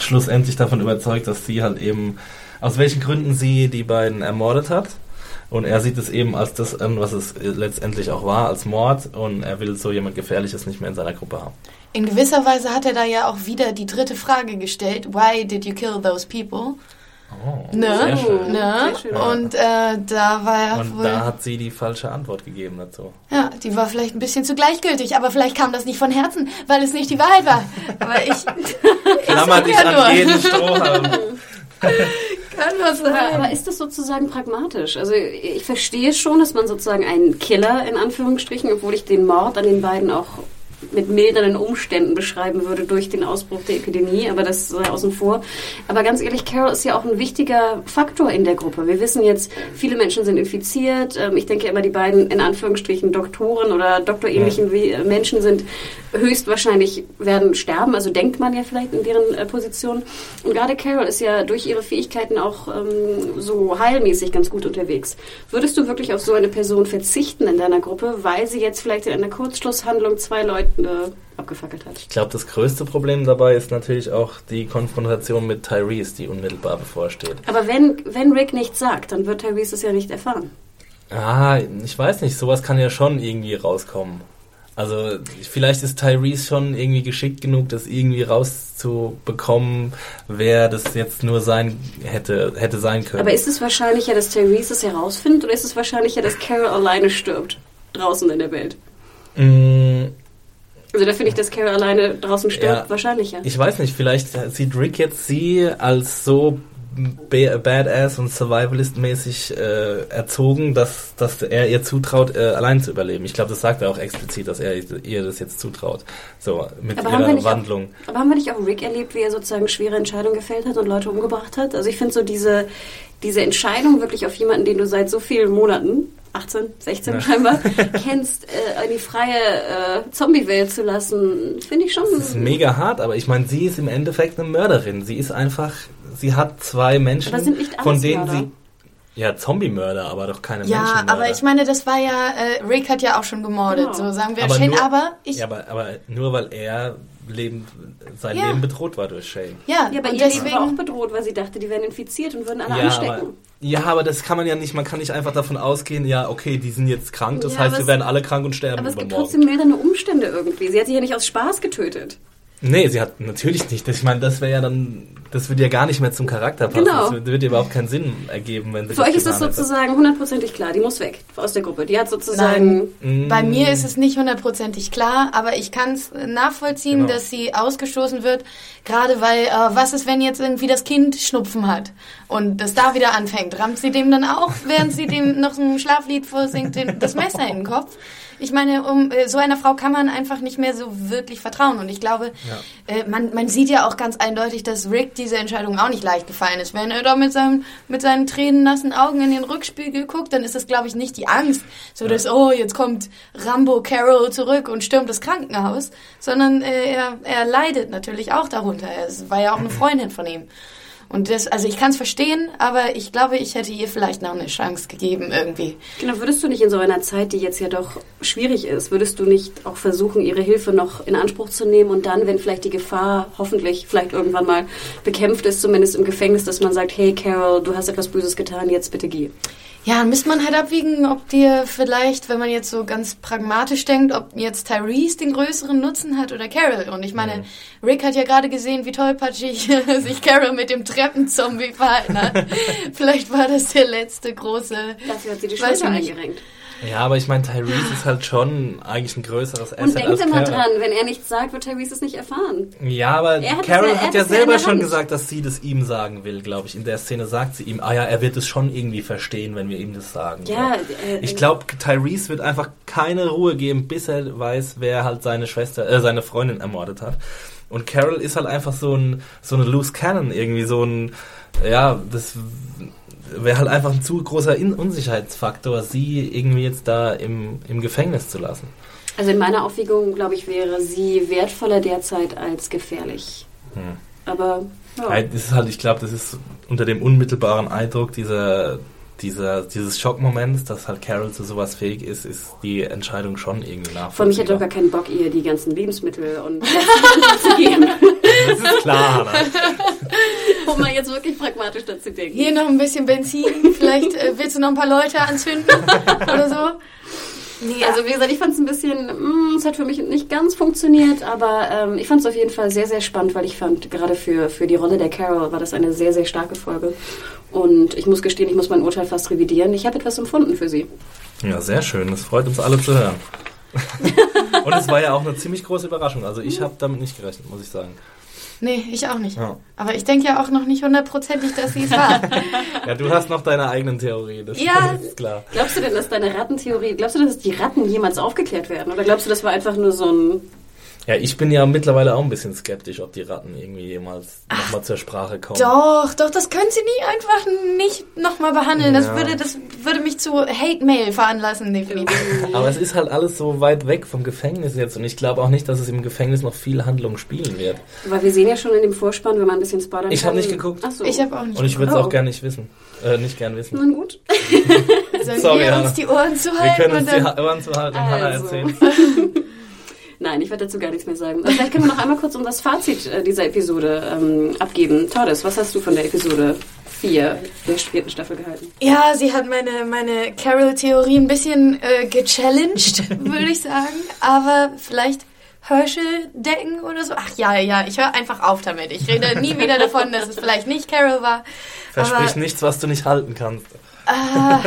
schlussendlich davon überzeugt, dass sie halt eben, aus welchen Gründen sie die beiden ermordet hat. Und er sieht es eben als das an, was es letztendlich auch war, als Mord. Und er will so jemand Gefährliches nicht mehr in seiner Gruppe haben. In gewisser Weise hat er da ja auch wieder die dritte Frage gestellt. Why did you kill those people? Oh, Ne? sehr schön. Ne? Sehr schön. Und äh, da war er Und wohl... da hat sie die falsche Antwort gegeben dazu. ja, die war vielleicht ein bisschen zu gleichgültig, aber vielleicht kam das nicht von Herzen, weil es nicht die Wahrheit war. Aber ich... ich Klammer dich ja an nur. jeden Strohhalm. Kann was Aber, sein. aber ist das sozusagen pragmatisch? Also ich verstehe schon, dass man sozusagen einen Killer in Anführungsstrichen, obwohl ich den Mord an den beiden auch mit mildernden Umständen beschreiben würde durch den Ausbruch der Epidemie, aber das sei außen vor. Aber ganz ehrlich, Carol ist ja auch ein wichtiger Faktor in der Gruppe. Wir wissen jetzt, viele Menschen sind infiziert. Ähm, Ich denke immer, die beiden in Anführungsstrichen Doktoren oder doktorähnlichen äh, Menschen sind höchstwahrscheinlich werden sterben, also denkt man ja vielleicht in deren äh, Position. Und gerade Carol ist ja durch ihre Fähigkeiten auch ähm, so heilmäßig ganz gut unterwegs. Würdest du wirklich auf so eine Person verzichten in deiner Gruppe, weil sie jetzt vielleicht in einer Kurzschlusshandlung zwei Leute äh, abgefackelt hat? Ich glaube, das größte Problem dabei ist natürlich auch die Konfrontation mit Tyrese, die unmittelbar bevorsteht. Aber wenn, wenn Rick nichts sagt, dann wird Tyrese es ja nicht erfahren. Ah, ich weiß nicht, sowas kann ja schon irgendwie rauskommen. Also vielleicht ist Tyrese schon irgendwie geschickt genug, das irgendwie rauszubekommen, wer das jetzt nur sein hätte, hätte sein können. Aber ist es wahrscheinlicher, dass Tyrese es herausfindet oder ist es wahrscheinlicher, dass Carol alleine stirbt? Draußen in der Welt. Mm, Also da finde ich, dass Carol alleine draußen stirbt, Ja. wahrscheinlicher. ich weiß nicht, vielleicht sieht Rick jetzt sie als so badass und survivalist-mäßig äh, erzogen, dass, dass er ihr zutraut, äh, allein zu überleben. Ich glaube, das sagt er auch explizit, dass er ihr das jetzt zutraut. So, mit Aber ihrer Wandlung. Auch, aber haben wir nicht auch Rick erlebt, wie er sozusagen schwere Entscheidungen gefällt hat und Leute umgebracht hat? Also ich finde so diese, diese Entscheidung wirklich auf jemanden, den du seit so vielen Monaten, 18, 16 Ja. scheinbar, kennst, äh, in die freie äh, Zombie-Welt zu lassen, finde ich schon... Das ist mega hart, aber ich meine, sie ist im Endeffekt eine Mörderin. Sie ist einfach, sie hat zwei Menschen, Aber sind nicht alles von denen Mörder? sie. Ja, Zombie-Mörder, aber doch keine Ja, Menschenmörder. aber ich meine, das war ja, äh, Rick hat ja auch schon gemordet, Genau. so sagen wir Aber Shane, nur- aber ich, ja, aber, aber nur weil er Leben, sein Ja. Leben bedroht war durch Shane. ja, Ja, aber und ihr Leben deswegen, war auch bedroht, weil sie dachte, die werden infiziert und würden alle Ja anstecken. aber, ja, aber das kann man ja nicht, man kann nicht einfach davon ausgehen, ja, okay, die sind jetzt krank, das Ja, heißt, es- werden alle krank und sterben Aber es gibt trotzdem mildernde Umstände irgendwie. Sie hat sich ja nicht aus Spaß getötet. Nee, sie hat natürlich nicht. Ich meine, das wäre ja dann, das würde ja gar nicht mehr zum Charakter passen. Genau. Das würde ja überhaupt keinen Sinn ergeben, wenn sie Für euch ist das sozusagen hundertprozentig klar. Die muss weg aus der Gruppe. Die hat sozusagen... Mm. bei mir ist es nicht hundertprozentig klar, aber ich kann es nachvollziehen, Genau. dass sie ausgestoßen wird, gerade weil, äh, was ist, wenn jetzt irgendwie das Kind Schnupfen hat und das da wieder anfängt? Rammt sie dem dann auch, während sie dem noch ein Schlaflied vorsingt, den, das Messer in den Kopf? Ich meine, um äh, so einer Frau kann man einfach nicht mehr so wirklich vertrauen. Und ich glaube, äh, man, man sieht ja auch ganz eindeutig, dass Rick diese Entscheidung auch nicht leicht gefallen ist. Wenn er da mit, seinem, mit seinen tränennassen Augen in den Rückspiegel guckt, dann ist das, glaube ich, nicht die Angst, so dass, oh, jetzt kommt Rambo Carol zurück und stürmt das Krankenhaus, sondern äh, er, er leidet natürlich auch darunter. Es war ja auch eine Freundin von ihm. Und das, also ich kann es verstehen, aber ich glaube, ich hätte ihr vielleicht noch eine Chance gegeben irgendwie. Genau, würdest du nicht in so einer Zeit, die jetzt ja doch schwierig ist, würdest du nicht auch versuchen, ihre Hilfe noch in Anspruch zu nehmen und dann, wenn vielleicht die Gefahr hoffentlich vielleicht irgendwann mal bekämpft ist, zumindest im Gefängnis, dass man sagt, hey Carol, du hast etwas Böses getan, jetzt bitte geh. Ja, dann müsste man halt abwiegen, ob dir vielleicht, wenn man jetzt so ganz pragmatisch denkt, ob jetzt Tyrese den größeren Nutzen hat oder Carol. Und ich meine, Rick hat ja gerade gesehen, wie tollpatschig sich Carol mit dem Treppenzombie verhalten hat. vielleicht war das der letzte große... Dafür hat sie die Weiß Schulter eingerenkt. Ja, aber ich meine, Tyrese ist halt schon eigentlich ein größeres Asset Und denkt immer Carol. dran, wenn er nichts sagt, wird Tyrese es nicht erfahren. Ja, aber Er hat Carol ja- hat ja selber schon Hand. gesagt, dass sie das ihm sagen will, glaube ich. In der Szene sagt sie ihm, ah ja, er wird es schon irgendwie verstehen, wenn wir ihm das sagen. Ja, äh, ich glaube, Tyrese wird einfach keine Ruhe geben, bis er weiß, wer halt seine Schwester, äh, seine Freundin ermordet hat. Und Carol ist halt einfach so ein so eine loose cannon, irgendwie so ein, ja, das wäre halt einfach ein zu großer In Unsicherheitsfaktor, sie irgendwie jetzt da im, im Gefängnis zu lassen. Also in meiner Aufwiegung, glaube ich, wäre sie wertvoller derzeit als gefährlich. Hm. Aber ja. Ja, das ist halt, ich glaube, das ist unter dem unmittelbaren Eindruck dieser, dieser, dieses Schockmoments, dass halt Carol zu sowas fähig ist, ist die Entscheidung schon irgendwie nachvollziehbar. Vor mich hätte doch gar keinen Bock, ihr die ganzen Lebensmittel und zu geben, Das ist klar, um mal jetzt wirklich pragmatisch dazu denken. Hier noch ein bisschen Benzin, vielleicht äh, willst du noch ein paar Leute anzünden oder so. Nee, also wie gesagt, ich fand es ein bisschen, mm, es hat für mich nicht ganz funktioniert, aber ähm, ich fand es auf jeden Fall sehr, sehr spannend, weil ich fand, gerade für, für die Rolle der Carol war das eine sehr, sehr starke Folge. Und ich muss gestehen, ich muss mein Urteil fast revidieren. Ich habe etwas empfunden für sie. Ja, sehr schön. Das freut uns alle zu hören. Und es war ja auch eine ziemlich große Überraschung. Also ich habe damit nicht gerechnet, muss ich sagen. Nee, ich auch nicht. Ja. Aber ich denke ja auch noch nicht hundertprozentig, dass sie es war. Ja, du hast noch deine eigenen Theorien. Das, Ja. ist klar. Glaubst du denn, dass deine Rattentheorie, glaubst du, dass die Ratten jemals aufgeklärt werden? Oder glaubst du, das war einfach nur so ein... Ja, ich bin ja mittlerweile auch ein bisschen skeptisch, ob die Ratten irgendwie jemals nochmal zur Sprache kommen. Doch, doch, das können sie nie einfach nicht nochmal behandeln. Das, Ja. würde, das würde mich zu Hate-Mail veranlassen, definitiv. Aber es ist halt alles so weit weg vom Gefängnis jetzt und ich glaube auch nicht, dass es im Gefängnis noch viel Handlung spielen wird. Weil wir sehen ja schon in dem Vorspann, wenn man ein bisschen spoilern Ich kann. hab nicht geguckt. Ach so. Ich habe auch nicht. Und ich würde es Oh. auch gerne nicht wissen. Äh, nicht gern wissen. Nun gut. Sollen Sorry, wir Hannah. uns die Ohren Wir zuhalten können und uns die. Ohren zu halten und Hannah Also. erzählen. Nein, ich werde dazu gar nichts mehr sagen. Aber Vielleicht können wir noch einmal kurz um das Fazit äh, dieser Episode ähm, abgeben. Tordes, was hast du von der Episode 4 der vierten Staffel gehalten? Ja, sie hat meine, meine Carol-Theorie ein bisschen äh, gechallenged, würde ich sagen. Aber vielleicht Herschel-Decken oder so. Ach ja, ja, ich höre einfach auf damit. Ich rede nie wieder davon, dass es vielleicht nicht Carol war. Versprich Aber- nichts, was du nicht halten kannst. Ah,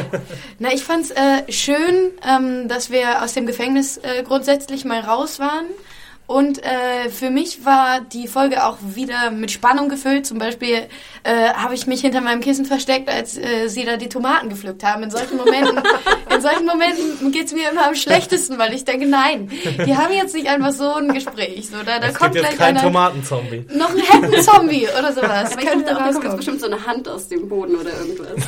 na, ich fand's äh, schön, ähm, dass wir aus dem Gefängnis äh, grundsätzlich mal raus waren. Und äh, für mich war die Folge auch wieder mit Spannung gefüllt. Zum Beispiel äh, habe ich mich hinter meinem Kissen versteckt, als äh, sie da die Tomaten gepflückt haben. In solchen Momenten, in solchen Momenten geht's mir immer am schlechtesten, weil ich denke, nein, die haben jetzt nicht einfach so ein Gespräch. So, da, da Es kommt gibt jetzt einer, Tomatenzombie. noch ein Heckenzombie oder sowas. Aber ich Könnte dachte auch, da kommt bestimmt so eine Hand aus dem Boden oder irgendwas.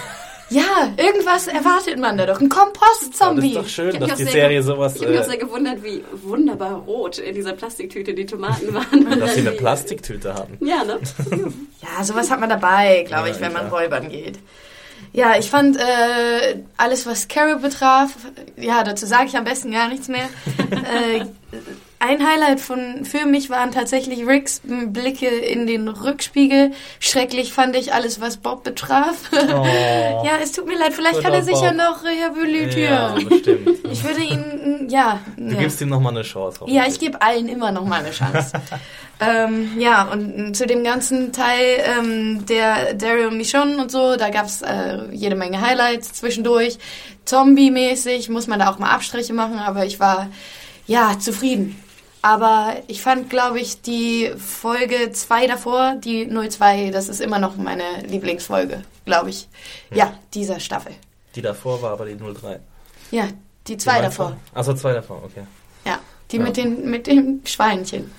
Ja, irgendwas erwartet man da doch. Ein Aber das Kompostzombie. ist doch schön, dass die Serie sowas, Ich habe mich auch äh, sehr gewundert, wie wunderbar rot in dieser Plastiktüte die Tomaten waren. dass sie eine Plastiktüte hatten. Ja, ne? Ja, sowas hat man dabei, glaube Ja, ich, wenn man räubern geht. Ja, ich fand äh, alles, was Carol betraf, ja, dazu sage ich am besten gar nichts mehr. äh, ein Highlight von für mich waren tatsächlich Ricks Blicke in den Rückspiegel. Schrecklich fand ich alles, was Bob betraf. ja, es tut mir leid, vielleicht kann er sich ja Bob. noch Ja, rehabilitieren. bestimmt. Ich würde ihn, ja. Du ja. gibst ihm nochmal eine Chance. Ja, ich gebe allen immer noch mal eine Chance. ähm, ja, und zu dem ganzen Teil ähm, der Daryl Michonne und so, da gab's äh, jede Menge Highlights zwischendurch. Zombie-mäßig muss man da auch mal Abstriche machen, aber ich war, ja, zufrieden. Aber ich fand, glaube ich, die Folge 2 davor, die 02, das ist immer noch meine Lieblingsfolge, glaube ich. Ja, dieser Staffel. Die davor war aber die 03. Ja, die zwei davor. Achso, zwei davor, okay. Ja, die Ja. mit, den, mit dem Schweinchen.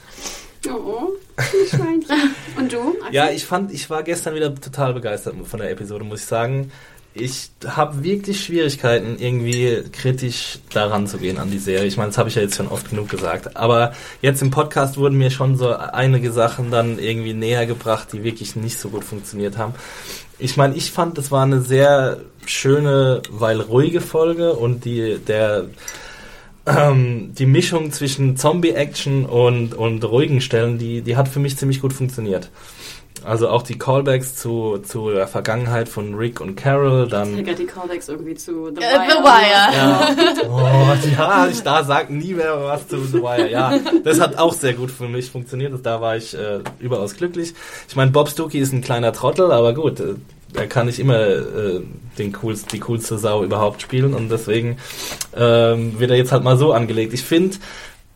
Oh, ein Schweinchen. Und du? Axel? Ja, ich fand, ich war gestern wieder total begeistert von der Episode, muss ich sagen. Ich habe wirklich Schwierigkeiten, irgendwie kritisch daran zu gehen an die Serie. Ich meine, das habe ich ja jetzt schon oft genug gesagt. Aber jetzt im Podcast wurden mir schon so einige Sachen dann irgendwie näher gebracht, die wirklich nicht so gut funktioniert haben. Ich meine, ich fand, das war eine sehr schöne, weil ruhige Folge und die, der, ähm, die Mischung zwischen Zombie-Action und, und ruhigen Stellen, die, die hat für mich ziemlich gut funktioniert. Also auch die Callbacks zu, zu der Vergangenheit von Rick und Carol, Ich dann... gerade die Callbacks irgendwie zu The Äh, Wire. The Wire. Ja, oh, ja, ich da sag nie mehr was zu The Wire. Ja, das hat auch sehr gut für mich funktioniert. Da war ich äh, überaus glücklich. Ich meine, Bob Stuckey ist ein kleiner Trottel, aber gut, äh, er kann nicht immer äh, den coolst, die coolste Sau überhaupt spielen und deswegen ähm, wird er jetzt halt mal so angelegt. Ich finde,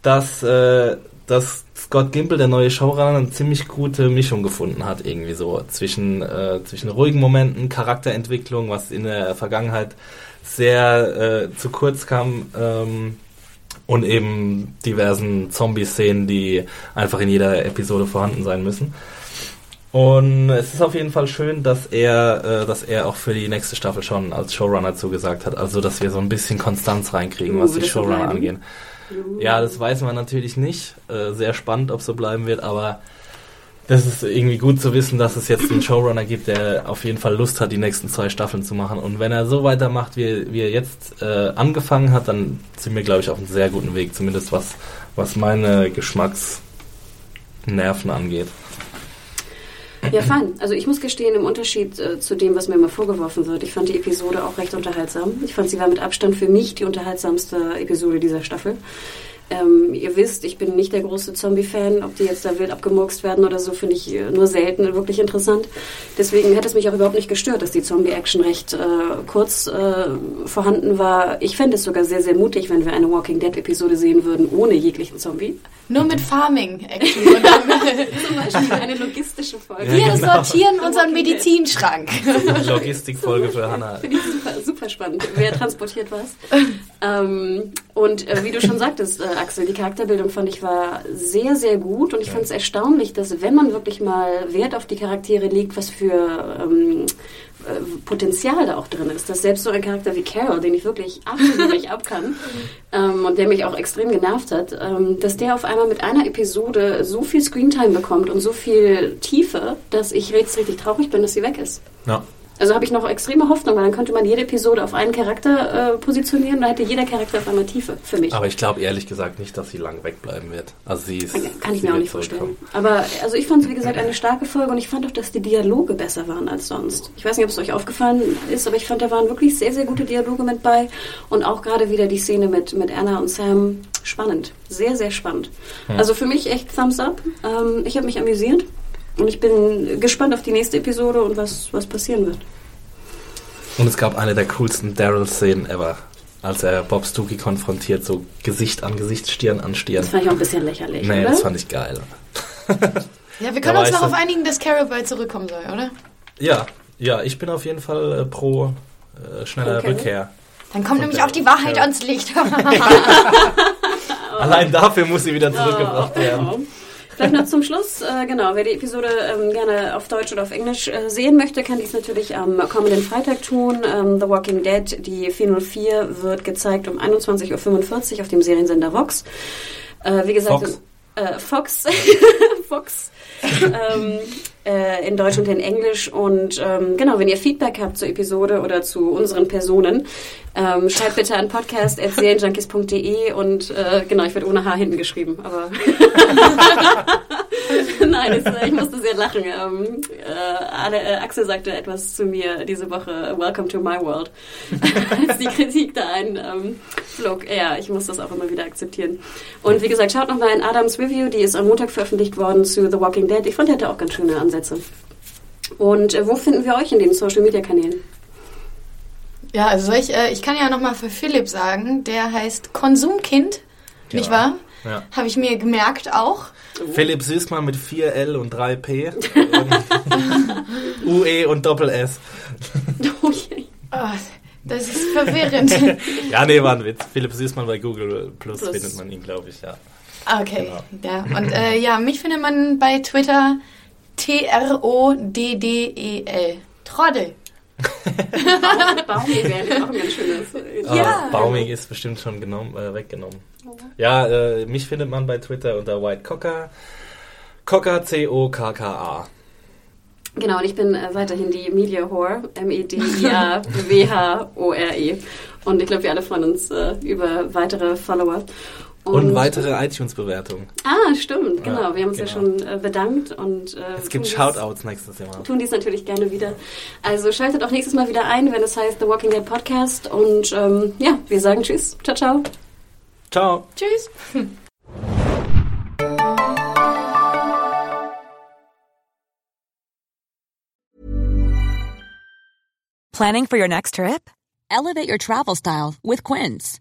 dass, äh, dass Scott Gimple, der neue Showrunner, eine ziemlich gute Mischung gefunden hat, irgendwie so zwischen, äh, zwischen ruhigen Momenten, Charakterentwicklung, was in der Vergangenheit sehr äh, zu kurz kam, ähm, und eben diversen Zombie-Szenen, die einfach in jeder Episode vorhanden sein müssen. Und es ist auf jeden Fall schön, dass er, äh, dass er auch für die nächste Staffel schon als Showrunner zugesagt hat. Also, dass wir so ein bisschen Konstanz reinkriegen, Uh, was die Showrunner angehen. Ja, das weiß man natürlich nicht. Äh, sehr spannend, ob so bleiben wird, aber das ist irgendwie gut zu wissen, dass es jetzt einen Showrunner gibt, der auf jeden Fall Lust hat, die nächsten zwei Staffeln zu machen. Und wenn er so weitermacht, wie, wie er jetzt äh, angefangen hat, dann sind wir, glaube ich, auf einem sehr guten Weg, zumindest was, was meine Geschmacksnerven angeht. Ja, fein. Also ich muss gestehen, im Unterschied äh, zu dem, was mir immer vorgeworfen wird, ich fand die Episode auch recht unterhaltsam. Ich fand, sie war mit Abstand für mich die unterhaltsamste Episode dieser Staffel. Ähm, ihr wisst, ich bin nicht der große Zombie-Fan. Ob die jetzt da wild abgemurkst werden oder so, finde ich äh, nur selten wirklich interessant. Deswegen hätte es mich auch überhaupt nicht gestört, dass die Zombie-Action recht äh, kurz äh, vorhanden war. Ich fände es sogar sehr, sehr mutig, wenn wir eine Walking Dead-Episode sehen würden, ohne jeglichen Zombie. Nur mit Farming-Action. Und dann, Zum Beispiel eine logistische Folge. wir genau. sortieren unseren Medizinschrank. Logistikfolge für Hannah. Finde ich super, super spannend. Wer transportiert was? Ähm, und äh, wie du schon sagtest, äh, Axel, die Charakterbildung fand ich war sehr, sehr gut und ich fand es erstaunlich, dass wenn man wirklich mal Wert auf die Charaktere legt, was für ähm, äh, Potenzial da auch drin ist. Dass selbst so ein Charakter wie Carol, den ich wirklich absolut nicht ab kann ähm, und der mich auch extrem genervt hat, ähm, dass der auf einmal mit einer Episode so viel Screentime bekommt und so viel Tiefe, dass ich jetzt richtig traurig bin, dass sie weg ist. Ja. Also habe ich noch extreme Hoffnung, weil dann könnte man jede Episode auf einen Charakter äh, positionieren, da hätte jeder Charakter auf einmal Tiefe für mich. Aber ich glaube ehrlich gesagt nicht, dass sie lang wegbleiben wird. Also sie ist, Kann ich mir auch nicht vorstellen. Aber also ich fand es, wie gesagt, eine starke Folge und ich fand auch, dass die Dialoge besser waren als sonst. Ich weiß nicht, ob es euch aufgefallen ist, aber ich fand, da waren wirklich sehr, sehr gute Dialoge mit bei. Und auch gerade wieder die Szene mit, mit Anna und Sam. Spannend. Sehr, sehr spannend. Also für mich echt Thumbs up. Ähm, ich habe mich amüsiert und ich bin gespannt auf die nächste Episode und was, was passieren wird. Und es gab eine der coolsten Daryl-Szenen ever. Als er Bob Stookie konfrontiert, so Gesicht an Gesicht, Stirn an Stirn. Das fand ich auch ein bisschen lächerlich, Nee, oder? das fand ich geil. Ja, wir können Da uns darauf einigen, dass Carol bald zurückkommen soll, oder? Ja, ja, ich bin auf jeden Fall äh, pro äh, schneller Okay. Rückkehr. Dann kommt Und nämlich auch die Wahrheit ja. ans Licht. Allein dafür muss sie wieder zurückgebracht werden. Vielleicht noch zum Schluss, äh, genau, wer die Episode ähm, gerne auf Deutsch oder auf Englisch äh, sehen möchte, kann dies natürlich am kommenden Freitag tun. Ähm, The Walking Dead, die 404, wird gezeigt um 21.45 Uhr auf dem Seriensender Vox. Äh, wie gesagt, Fox. Äh, Fox. Fox. ähm, äh, in Deutsch und in Englisch. Und ähm, genau, wenn ihr Feedback habt zur Episode oder zu unseren Personen, ähm, schreibt bitte an podcast.serienjunkies.de und äh, genau, ich werde ohne H hinten geschrieben, aber Nein, es, äh, ich musste sehr lachen. Ähm, äh, äh, Axel sagte etwas zu mir diese Woche, Welcome to my world, als die Kritik da einflog. flog. Ja, ich muss das auch immer wieder akzeptieren. Und wie gesagt, schaut nochmal in Adams Review, die ist am Montag veröffentlicht worden zu The Walking Dead. Ich fand, der hatte auch ganz schöne Ansätze. Und äh, wo finden wir euch in den Social-Media-Kanälen? Ja, also soll ich, äh, ich kann ja nochmal für Philipp sagen, der heißt Konsumkind, nicht wahr? Ja. Habe ich mir gemerkt auch. Philipp Süßmann mit 4L und 3P. UE und Doppel-S. Oh. Oh, das ist verwirrend. Ja, nee, war ein Witz. Philipp Süßmann bei Google Plus, Plus. findet man ihn, glaube ich, ja. Okay, ja. Und äh, ja, mich findet man bei Twitter T-R-O-D-D-E-L. Troddel. Baumi wäre auch ein ganz schönes. äh, Ja. Ah, Baumig ist bestimmt schon genommen, äh, weggenommen. Ja, äh, mich findet man bei Twitter unter White Cocker. Cocker, C-O-K-K-A. Genau, und ich bin äh, weiterhin die Media Whore, M-E-D-I-A-W-H-O-R-E. Und ich glaube, wir alle freuen uns äh, über weitere Follower. Und, weitere iTunes-Bewertungen. Ah, stimmt, genau. Ja, wir haben uns ja genau. schon äh, bedankt und äh, Es gibt Shoutouts nächstes Jahr. Tun dies natürlich gerne wieder. Also schaltet auch nächstes Mal wieder ein, wenn es heißt The Walking Dead Podcast. Und ähm, ja, wir sagen Tschüss. Ciao, ciao. Ciao. Tschüss. Planning for your next trip? Elevate your travel style with Quince.